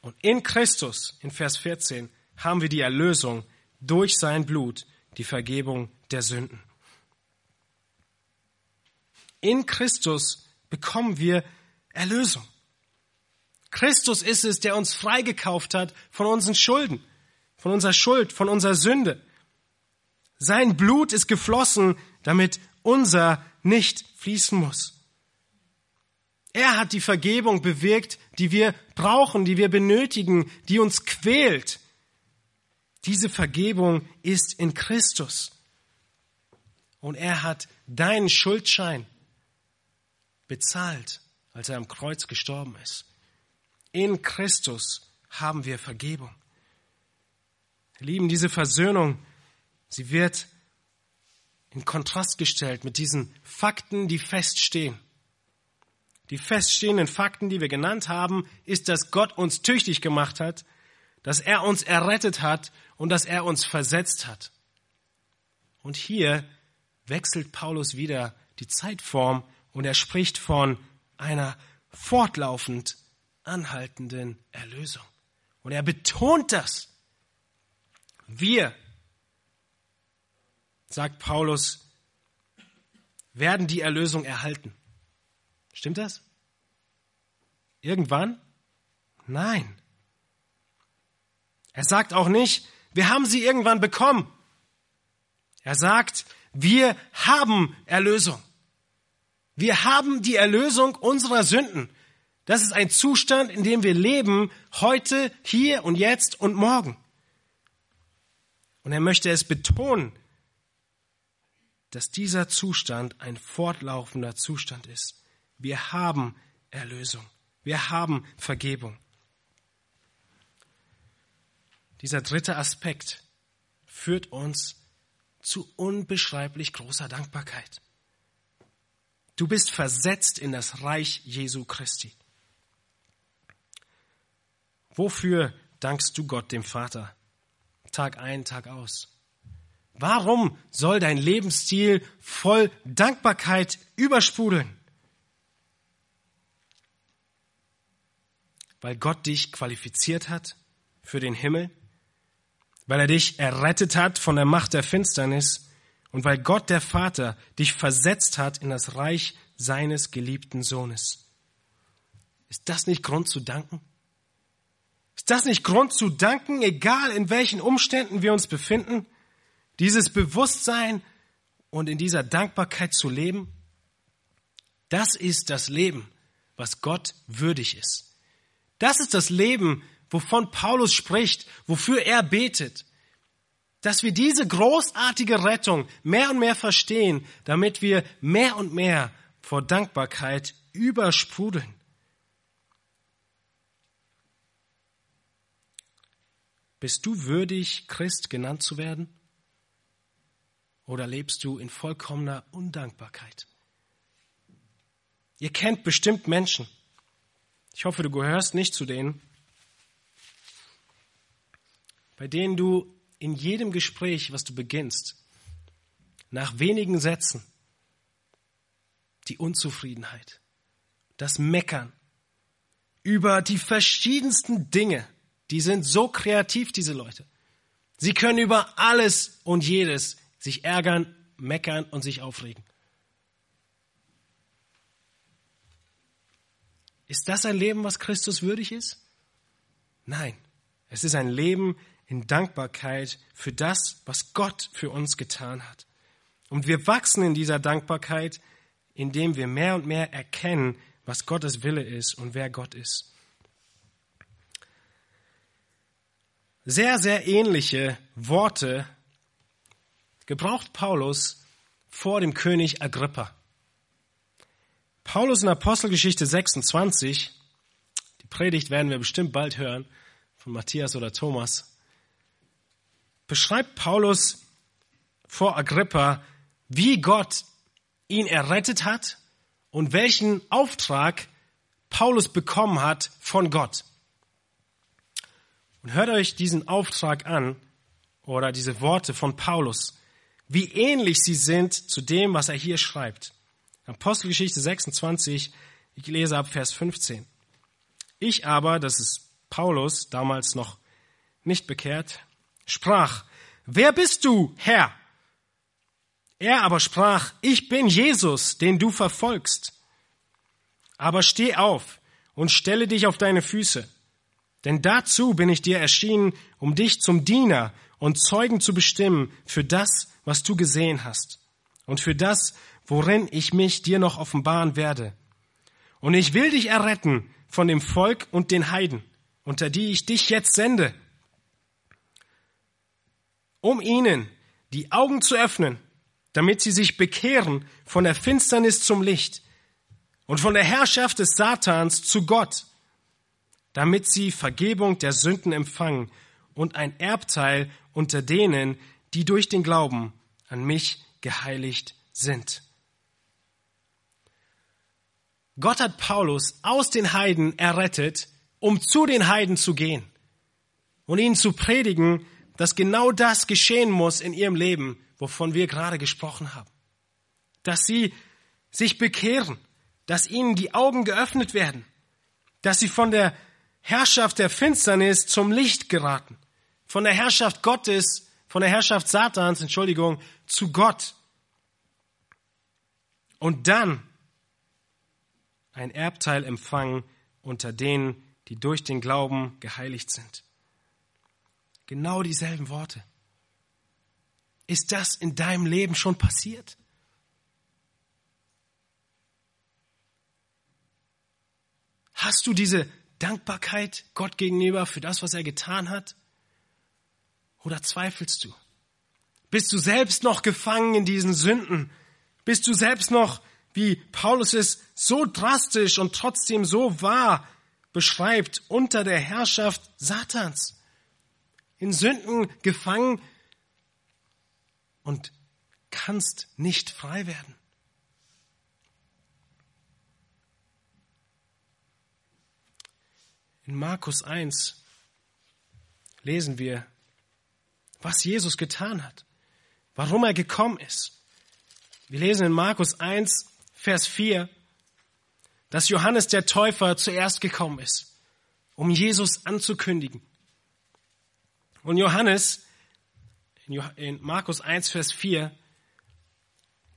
Und in Christus, in Vers 14, haben wir die Erlösung durch sein Blut, die Vergebung der Sünden. In Christus bekommen wir Erlösung. Christus ist es, der uns freigekauft hat von unseren Schulden, von unserer Schuld, von unserer Sünde. Sein Blut ist geflossen, damit unser nicht fließen muss. Er hat die Vergebung bewirkt, die wir brauchen, die wir benötigen, die uns quält. Diese Vergebung ist in Christus. Und er hat deinen Schuldschein bezahlt, als er am Kreuz gestorben ist. In Christus haben wir Vergebung. Lieben, diese Versöhnung Sie wird in Kontrast gestellt mit diesen Fakten, die feststehen. Die feststehenden Fakten, die wir genannt haben, ist, dass Gott uns tüchtig gemacht hat, dass er uns errettet hat und dass er uns versetzt hat. Und hier wechselt Paulus wieder die Zeitform und er spricht von einer fortlaufend anhaltenden Erlösung. Und er betont das. Wir, sagt Paulus, werden die Erlösung erhalten. Stimmt das? Irgendwann? Nein. Er sagt auch nicht, wir haben sie irgendwann bekommen. Er sagt, wir haben Erlösung. Wir haben die Erlösung unserer Sünden. Das ist ein Zustand, in dem wir leben, heute, hier und jetzt und morgen. Und er möchte es betonen, dass dieser Zustand ein fortlaufender Zustand ist. Wir haben Erlösung. Wir haben Vergebung. Dieser dritte Aspekt führt uns zu unbeschreiblich großer Dankbarkeit. Du bist versetzt in das Reich Jesu Christi. Wofür dankst du Gott dem Vater? Tag ein, Tag aus. Warum soll dein Lebensstil voll Dankbarkeit übersprudeln? Weil Gott dich qualifiziert hat für den Himmel, weil er dich errettet hat von der Macht der Finsternis und weil Gott der Vater dich versetzt hat in das Reich seines geliebten Sohnes. Ist das nicht Grund zu danken? Ist das nicht Grund zu danken, egal in welchen Umständen wir uns befinden? Dieses Bewusstsein und in dieser Dankbarkeit zu leben? Das ist das Leben, was Gott würdig ist. Das ist das Leben, wovon Paulus spricht, wofür er betet. Dass wir diese großartige Rettung mehr und mehr verstehen, damit wir mehr und mehr vor Dankbarkeit übersprudeln. Bist du würdig, Christ genannt zu werden? Oder lebst du in vollkommener Undankbarkeit? Ihr kennt bestimmt Menschen. Ich hoffe, du gehörst nicht zu denen, bei denen du in jedem Gespräch, was du beginnst, nach wenigen Sätzen die Unzufriedenheit, das Meckern über die verschiedensten Dinge, die sind so kreativ, diese Leute. Sie können über alles und jedes sich ärgern, meckern und sich aufregen. Ist das ein Leben, was Christus würdig ist? Nein, es ist ein Leben in Dankbarkeit für das, was Gott für uns getan hat. Und wir wachsen in dieser Dankbarkeit, indem wir mehr und mehr erkennen, was Gottes Wille ist und wer Gott ist. Sehr, sehr ähnliche Worte gebraucht Paulus vor dem König Agrippa. Paulus in Apostelgeschichte 26, die Predigt werden wir bestimmt bald hören, von Matthias oder Thomas, beschreibt Paulus vor Agrippa, wie Gott ihn errettet hat und welchen Auftrag Paulus bekommen hat von Gott. Und hört euch diesen Auftrag an oder diese Worte von Paulus, wie ähnlich sie sind zu dem, was er hier schreibt. Apostelgeschichte 26, ich lese ab Vers 15. Ich aber, das ist Paulus, damals noch nicht bekehrt, sprach, wer bist du, Herr? Er aber sprach, ich bin Jesus, den du verfolgst. Aber steh auf und stelle dich auf deine Füße. Denn dazu bin ich dir erschienen, um dich zum Diener und Zeugen zu bestimmen für das, was du gesehen hast und für das, worin ich mich dir noch offenbaren werde. Und ich will dich erretten von dem Volk und den Heiden, unter die ich dich jetzt sende, um ihnen die Augen zu öffnen, damit sie sich bekehren von der Finsternis zum Licht und von der Herrschaft des Satans zu Gott damit sie Vergebung der Sünden empfangen und ein Erbteil unter denen, die durch den Glauben an mich geheiligt sind. Gott hat Paulus aus den Heiden errettet, um zu den Heiden zu gehen und ihnen zu predigen, dass genau das geschehen muss in ihrem Leben, wovon wir gerade gesprochen haben. Dass sie sich bekehren, dass ihnen die Augen geöffnet werden, dass sie von der Herrschaft der Finsternis zum Licht geraten, von der Herrschaft Gottes, von der Herrschaft Satans, Entschuldigung, zu Gott. Und dann ein Erbteil empfangen unter denen, die durch den Glauben geheiligt sind. Genau dieselben Worte. Ist das in deinem Leben schon passiert? Hast du diese Dankbarkeit Gott gegenüber für das, was er getan hat? Oder zweifelst du? Bist du selbst noch gefangen in diesen Sünden? Bist du selbst noch, wie Paulus es so drastisch und trotzdem so wahr beschreibt, unter der Herrschaft Satans? In Sünden gefangen und kannst nicht frei werden. In Markus 1 lesen wir, was Jesus getan hat, warum er gekommen ist. Wir lesen in Markus 1, Vers 4, dass Johannes der Täufer zuerst gekommen ist, um Jesus anzukündigen. Und Johannes in Markus 1, Vers 4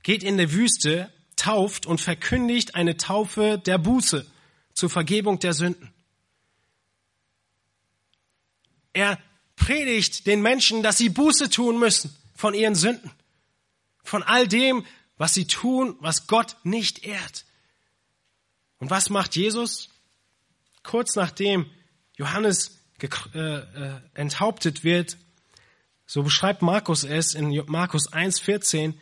geht in der Wüste, tauft und verkündigt eine Taufe der Buße zur Vergebung der Sünden. Er predigt den Menschen, dass sie Buße tun müssen von ihren Sünden, von all dem, was sie tun, was Gott nicht ehrt. Und was macht Jesus? Kurz nachdem Johannes äh, äh, enthauptet wird, so beschreibt Markus es in Markus 1,14,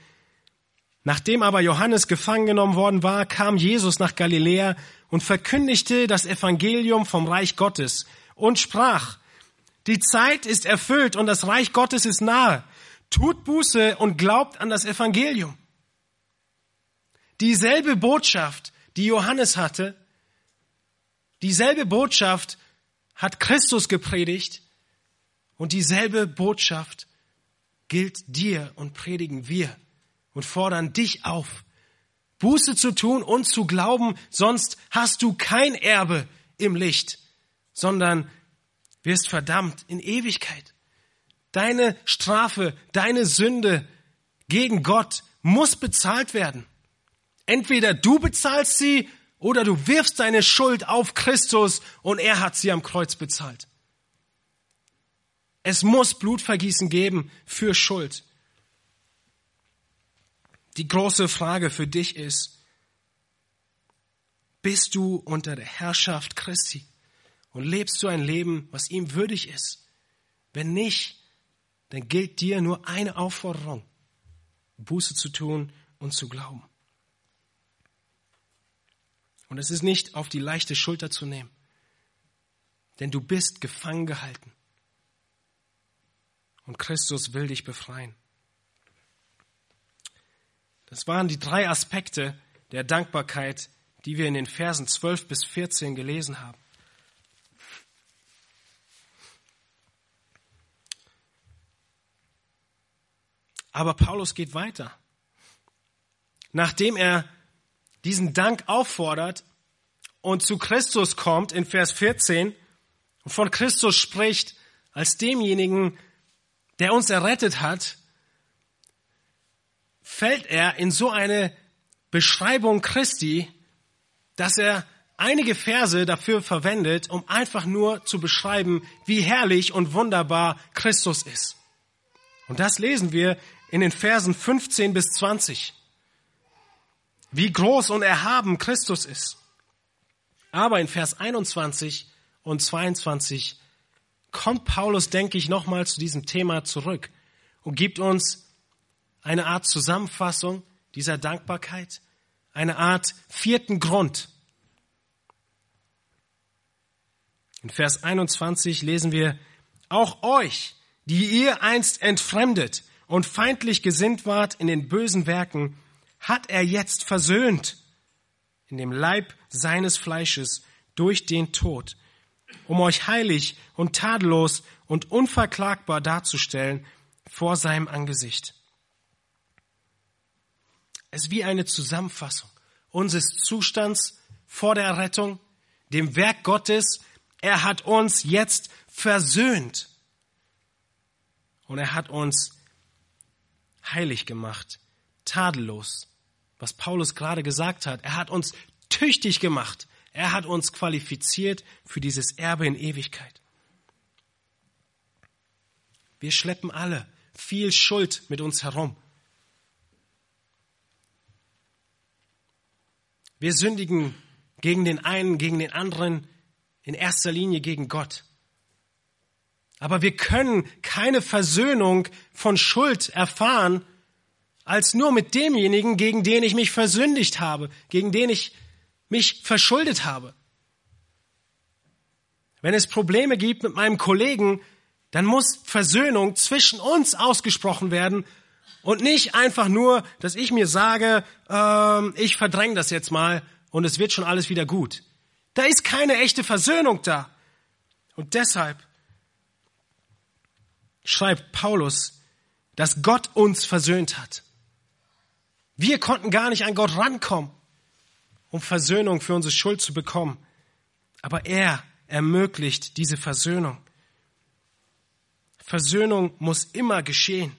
Nachdem aber Johannes gefangen genommen worden war, kam Jesus nach Galiläa und verkündigte das Evangelium vom Reich Gottes und sprach, die Zeit ist erfüllt und das Reich Gottes ist nahe. Tut Buße und glaubt an das Evangelium. Dieselbe Botschaft, die Johannes hatte, dieselbe Botschaft hat Christus gepredigt und dieselbe Botschaft gilt dir und predigen wir und fordern dich auf, Buße zu tun und zu glauben, sonst hast du kein Erbe im Licht, sondern wirst verdammt in Ewigkeit. Deine Strafe, deine Sünde gegen Gott muss bezahlt werden. Entweder du bezahlst sie oder du wirfst deine Schuld auf Christus und er hat sie am Kreuz bezahlt. Es muss Blutvergießen geben für Schuld. Die große Frage für dich ist, bist du unter der Herrschaft Christi? Und lebst du ein Leben, was ihm würdig ist? Wenn nicht, dann gilt dir nur eine Aufforderung, Buße zu tun und zu glauben. Und es ist nicht auf die leichte Schulter zu nehmen, denn du bist gefangen gehalten. Und Christus will dich befreien. Das waren die drei Aspekte der Dankbarkeit, die wir in den Versen 12 bis 14 gelesen haben. Aber Paulus geht weiter. Nachdem er diesen Dank auffordert und zu Christus kommt in Vers 14 und von Christus spricht als demjenigen, der uns errettet hat, fällt er in so eine Beschreibung Christi, dass er einige Verse dafür verwendet, um einfach nur zu beschreiben, wie herrlich und wunderbar Christus ist. Und das lesen wir in den Versen 15 bis 20. Wie groß und erhaben Christus ist. Aber in Vers 21 und 22 kommt Paulus, denke ich, nochmal zu diesem Thema zurück und gibt uns eine Art Zusammenfassung dieser Dankbarkeit, eine Art vierten Grund. In Vers 21 lesen wir, auch euch, die ihr einst entfremdet und feindlich gesinnt wart in den bösen Werken, hat er jetzt versöhnt in dem Leib seines Fleisches durch den Tod, um euch heilig und tadellos und unverklagbar darzustellen vor seinem Angesicht. Es ist wie eine Zusammenfassung unseres Zustands vor der Rettung, dem Werk Gottes. Er hat uns jetzt versöhnt. Und er hat uns heilig gemacht, tadellos. Was Paulus gerade gesagt hat, er hat uns tüchtig gemacht. Er hat uns qualifiziert für dieses Erbe in Ewigkeit. Wir schleppen alle viel Schuld mit uns herum. Wir sündigen gegen den einen, gegen den anderen, in erster Linie gegen Gott. Aber wir können keine Versöhnung von Schuld erfahren, als nur mit demjenigen, gegen den ich mich versündigt habe, gegen den ich mich verschuldet habe. Wenn es Probleme gibt mit meinem Kollegen, dann muss Versöhnung zwischen uns ausgesprochen werden und nicht einfach nur, dass ich mir sage, ähm, ich verdränge das jetzt mal und es wird schon alles wieder gut. Da ist keine echte Versöhnung da. Und deshalb schreibt Paulus, dass Gott uns versöhnt hat. Wir konnten gar nicht an Gott rankommen, um Versöhnung für unsere Schuld zu bekommen. Aber er ermöglicht diese Versöhnung. Versöhnung muss immer geschehen.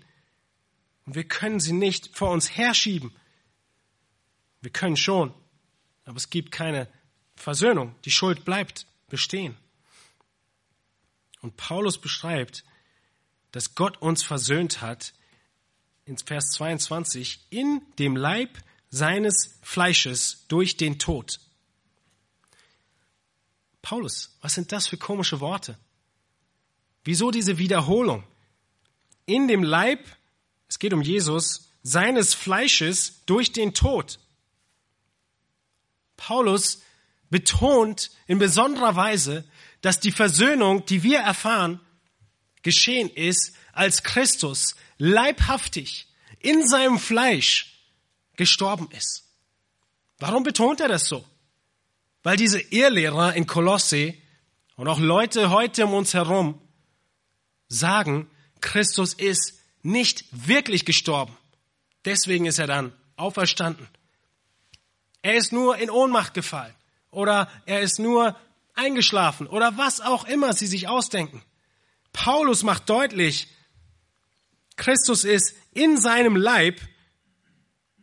Und wir können sie nicht vor uns herschieben. Wir können schon, aber es gibt keine Versöhnung. Die Schuld bleibt bestehen. Und Paulus beschreibt, dass Gott uns versöhnt hat, in Vers 22, in dem Leib seines Fleisches durch den Tod. Paulus, was sind das für komische Worte? Wieso diese Wiederholung? In dem Leib, es geht um Jesus, seines Fleisches durch den Tod. Paulus betont in besonderer Weise, dass die Versöhnung, die wir erfahren, geschehen ist, als Christus leibhaftig in seinem Fleisch gestorben ist. Warum betont er das so? Weil diese Irrlehrer in Kolosse und auch Leute heute um uns herum sagen, Christus ist nicht wirklich gestorben. Deswegen ist er dann auferstanden. Er ist nur in Ohnmacht gefallen oder er ist nur eingeschlafen oder was auch immer sie sich ausdenken. Paulus macht deutlich, Christus ist in seinem Leib,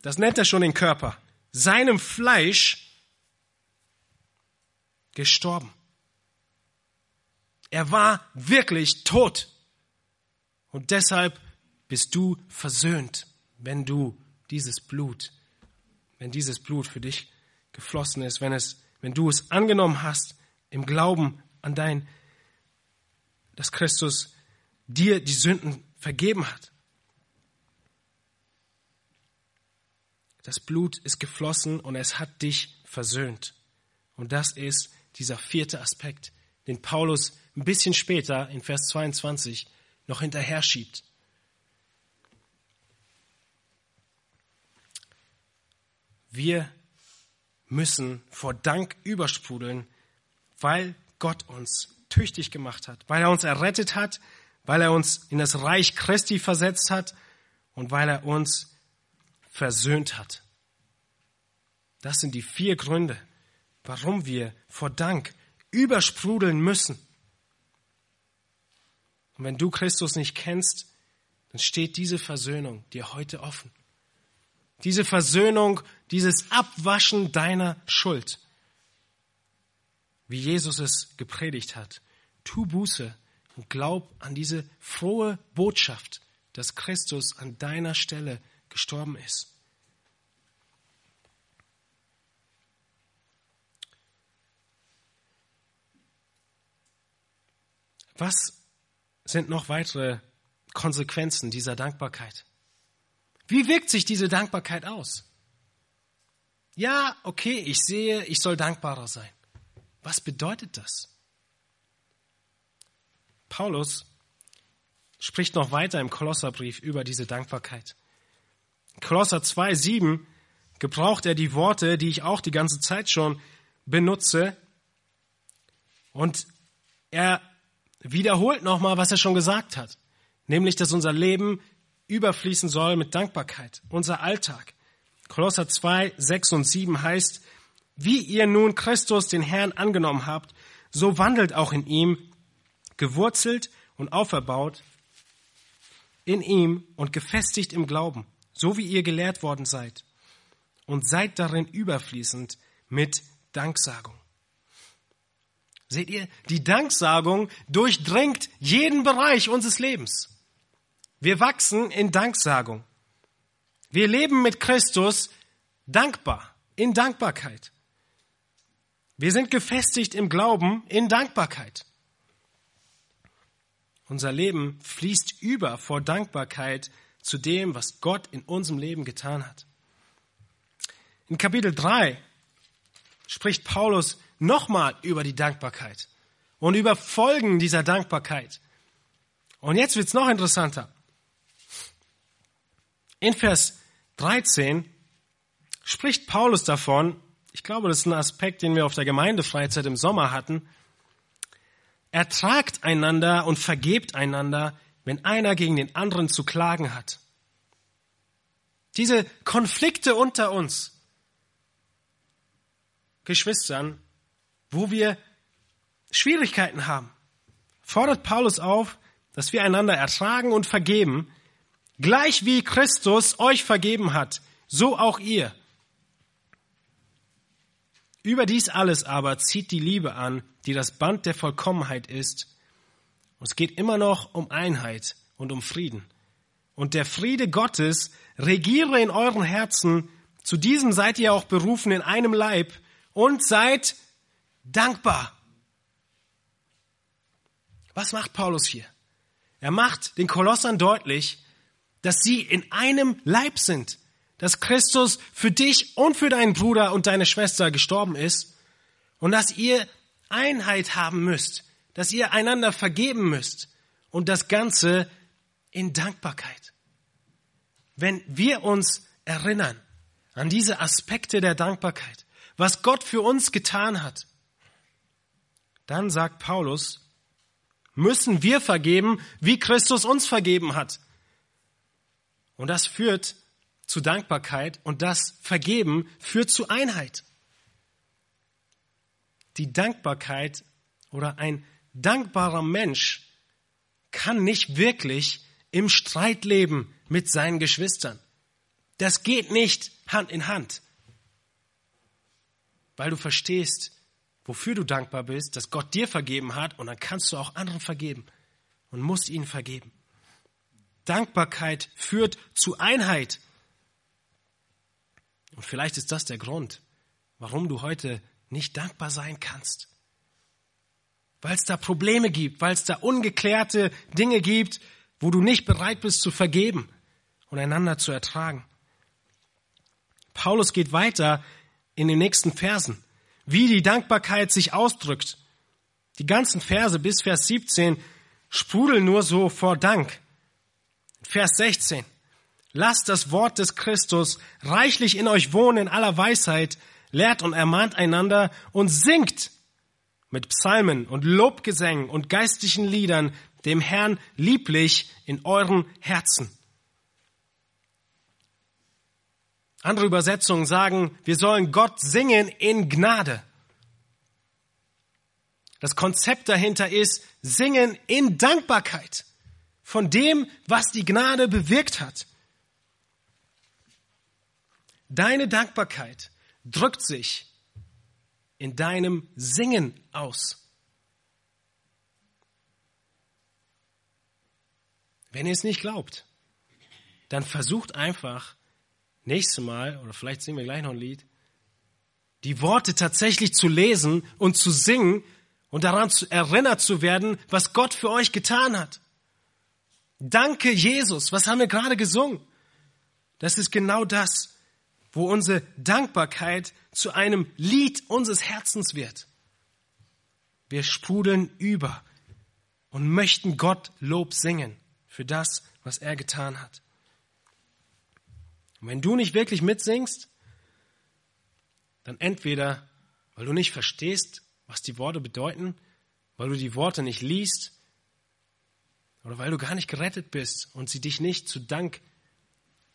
das nennt er schon den Körper, seinem Fleisch gestorben. Er war wirklich tot. Und deshalb bist du versöhnt, wenn du dieses Blut, wenn dieses Blut für dich geflossen ist, wenn es, wenn du es angenommen hast im Glauben an dein, dass Christus dir die Sünden vergeben hat. Das Blut ist geflossen und es hat dich versöhnt. Und das ist dieser vierte Aspekt, den Paulus ein bisschen später in Vers 22 noch hinterher schiebt. Wir müssen vor Dank übersprudeln, weil Gott uns tüchtig gemacht hat, weil er uns errettet hat, weil er uns in das Reich Christi versetzt hat und weil er uns versöhnt hat. Das sind die vier Gründe, warum wir vor Dank übersprudeln müssen. Und wenn du Christus nicht kennst, dann steht diese Versöhnung dir heute offen. Diese Versöhnung, dieses Abwaschen deiner Schuld. Wie Jesus es gepredigt hat. Tu Buße und glaub an diese frohe Botschaft, dass Christus an deiner Stelle gestorben ist. Was sind noch weitere Konsequenzen dieser Dankbarkeit. Wie wirkt sich diese Dankbarkeit aus? Ja, okay, ich sehe, ich soll dankbarer sein. Was bedeutet das? Paulus spricht noch weiter im Kolosserbrief über diese Dankbarkeit. Kolosser 2, 7 gebraucht er die Worte, die ich auch die ganze Zeit schon benutze. Und er wiederholt nochmal, was er schon gesagt hat. Nämlich, dass unser Leben überfließen soll mit Dankbarkeit. Unser Alltag. Kolosser 2, 6 und 7 heißt, wie ihr nun Christus, den Herrn, angenommen habt, so wandelt auch in ihm, gewurzelt und auferbaut in ihm und gefestigt im Glauben, so wie ihr gelehrt worden seid, und seid darin überfließend mit Danksagung. Seht ihr, die Danksagung durchdringt jeden Bereich unseres Lebens. Wir wachsen in Danksagung. Wir leben mit Christus dankbar, in Dankbarkeit. Wir sind gefestigt im Glauben in Dankbarkeit. Unser Leben fließt über vor Dankbarkeit zu dem, was Gott in unserem Leben getan hat. In Kapitel 3 spricht Paulus nochmal über die Dankbarkeit und über Folgen dieser Dankbarkeit. Und jetzt wird's noch interessanter. In Vers 13 spricht Paulus davon, ich glaube, das ist ein Aspekt, den wir auf der Gemeindefreizeit im Sommer hatten, ertragt einander und vergebt einander, wenn einer gegen den anderen zu klagen hat. Diese Konflikte unter uns, Geschwistern, wo wir Schwierigkeiten haben, fordert Paulus auf, dass wir einander ertragen und vergeben, gleich wie Christus euch vergeben hat, so auch ihr. Über dies alles aber zieht die Liebe an, die das Band der Vollkommenheit ist. Und es geht immer noch um Einheit und um Frieden. Und der Friede Gottes regiere in euren Herzen. Zu diesem seid ihr auch berufen in einem Leib und seid dankbar. Was macht Paulus hier? Er macht den Kolossern deutlich, dass sie in einem Leib sind, dass Christus für dich und für deinen Bruder und deine Schwester gestorben ist und dass ihr Einheit haben müsst, dass ihr einander vergeben müsst und das Ganze in Dankbarkeit. Wenn wir uns erinnern an diese Aspekte der Dankbarkeit, was Gott für uns getan hat, dann sagt Paulus, müssen wir vergeben, wie Christus uns vergeben hat. Und das führt zu Dankbarkeit und das Vergeben führt zu Einheit. Die Dankbarkeit oder ein dankbarer Mensch kann nicht wirklich im Streit leben mit seinen Geschwistern. Das geht nicht Hand in Hand. Weil du verstehst, wofür du dankbar bist, dass Gott dir vergeben hat und dann kannst du auch anderen vergeben und musst ihnen vergeben. Dankbarkeit führt zu Einheit. Und vielleicht ist das der Grund, warum du heute nicht dankbar sein kannst. Weil es da Probleme gibt, weil es da ungeklärte Dinge gibt, wo du nicht bereit bist zu vergeben und einander zu ertragen. Paulus geht weiter in den nächsten Versen wie die Dankbarkeit sich ausdrückt. Die ganzen Verse bis Vers 17 sprudeln nur so vor Dank. Vers 16. Lasst das Wort des Christus reichlich in euch wohnen in aller Weisheit, lehrt und ermahnt einander und singt mit Psalmen und Lobgesängen und geistlichen Liedern dem Herrn lieblich in euren Herzen. Andere Übersetzungen sagen, wir sollen Gott singen in Gnade. Das Konzept dahinter ist singen in Dankbarkeit von dem, was die Gnade bewirkt hat. Deine Dankbarkeit drückt sich in deinem Singen aus. Wenn ihr es nicht glaubt, dann versucht einfach nächstes Mal, oder vielleicht singen wir gleich noch ein Lied, die Worte tatsächlich zu lesen und zu singen und daran zu, erinnert zu werden, was Gott für euch getan hat. Danke, Jesus. Was haben wir gerade gesungen? Das ist genau das, wo unsere Dankbarkeit zu einem Lied unseres Herzens wird. Wir sprudeln über und möchten Gott Lob singen für das, was er getan hat. Und wenn du nicht wirklich mitsingst, dann entweder, weil du nicht verstehst, was die Worte bedeuten, weil du die Worte nicht liest, oder weil du gar nicht gerettet bist und sie dich nicht zu Dank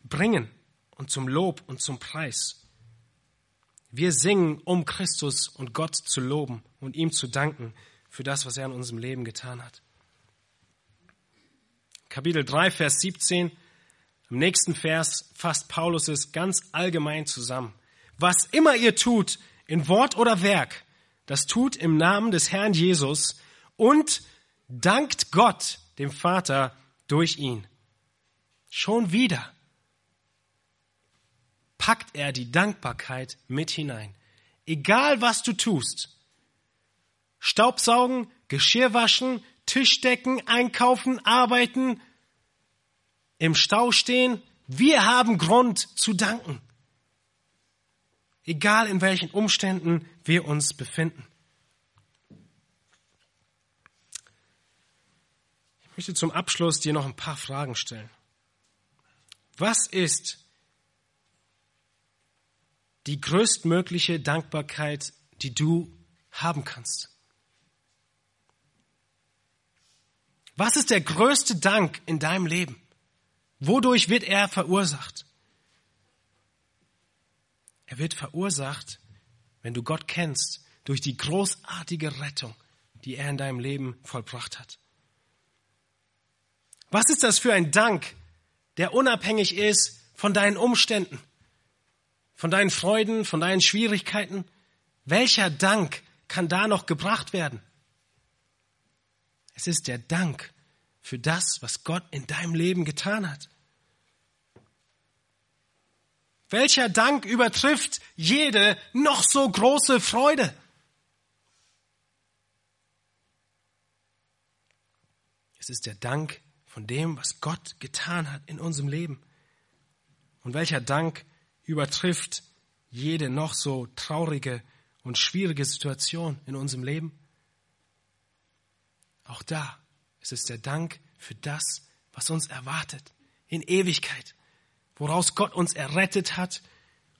bringen und zum Lob und zum Preis. Wir singen, um Christus und Gott zu loben und ihm zu danken für das, was er in unserem Leben getan hat. Kapitel 3, Vers 17. Im nächsten Vers fasst Paulus es ganz allgemein zusammen. Was immer ihr tut, in Wort oder Werk, das tut im Namen des Herrn Jesus und dankt Gott, dem Vater, durch ihn. Schon wieder packt er die Dankbarkeit mit hinein. Egal was du tust. Staubsaugen, Geschirr waschen, Tischdecken, einkaufen, arbeiten, im Stau stehen. Wir haben Grund zu danken. Egal in welchen Umständen wir uns befinden. Ich möchte zum Abschluss dir noch ein paar Fragen stellen. Was ist die größtmögliche Dankbarkeit, die du haben kannst? Was ist der größte Dank in deinem Leben? Wodurch wird er verursacht? Er wird verursacht, wenn du Gott kennst, durch die großartige Rettung, die er in deinem Leben vollbracht hat. Was ist das für ein Dank, der unabhängig ist von deinen Umständen, von deinen Freuden, von deinen Schwierigkeiten? Welcher Dank kann da noch gebracht werden? Es ist der Dank für das, was Gott in deinem Leben getan hat. Welcher Dank übertrifft jede noch so große Freude? Es ist der Dank von dem, was Gott getan hat in unserem Leben. Und welcher Dank übertrifft jede noch so traurige und schwierige Situation in unserem Leben? Auch da ist es der Dank für das, was uns erwartet in Ewigkeit, woraus Gott uns errettet hat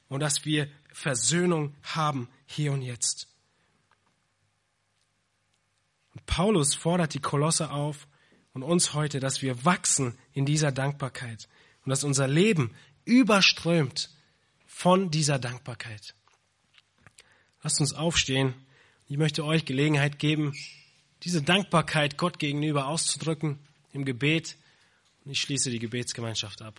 und dass wir Versöhnung haben hier und jetzt. Und Paulus fordert die Kolosse auf, und uns heute, dass wir wachsen in dieser Dankbarkeit und dass unser Leben überströmt von dieser Dankbarkeit. Lasst uns aufstehen. Ich möchte euch Gelegenheit geben, diese Dankbarkeit Gott gegenüber auszudrücken im Gebet. Und ich schließe die Gebetsgemeinschaft ab.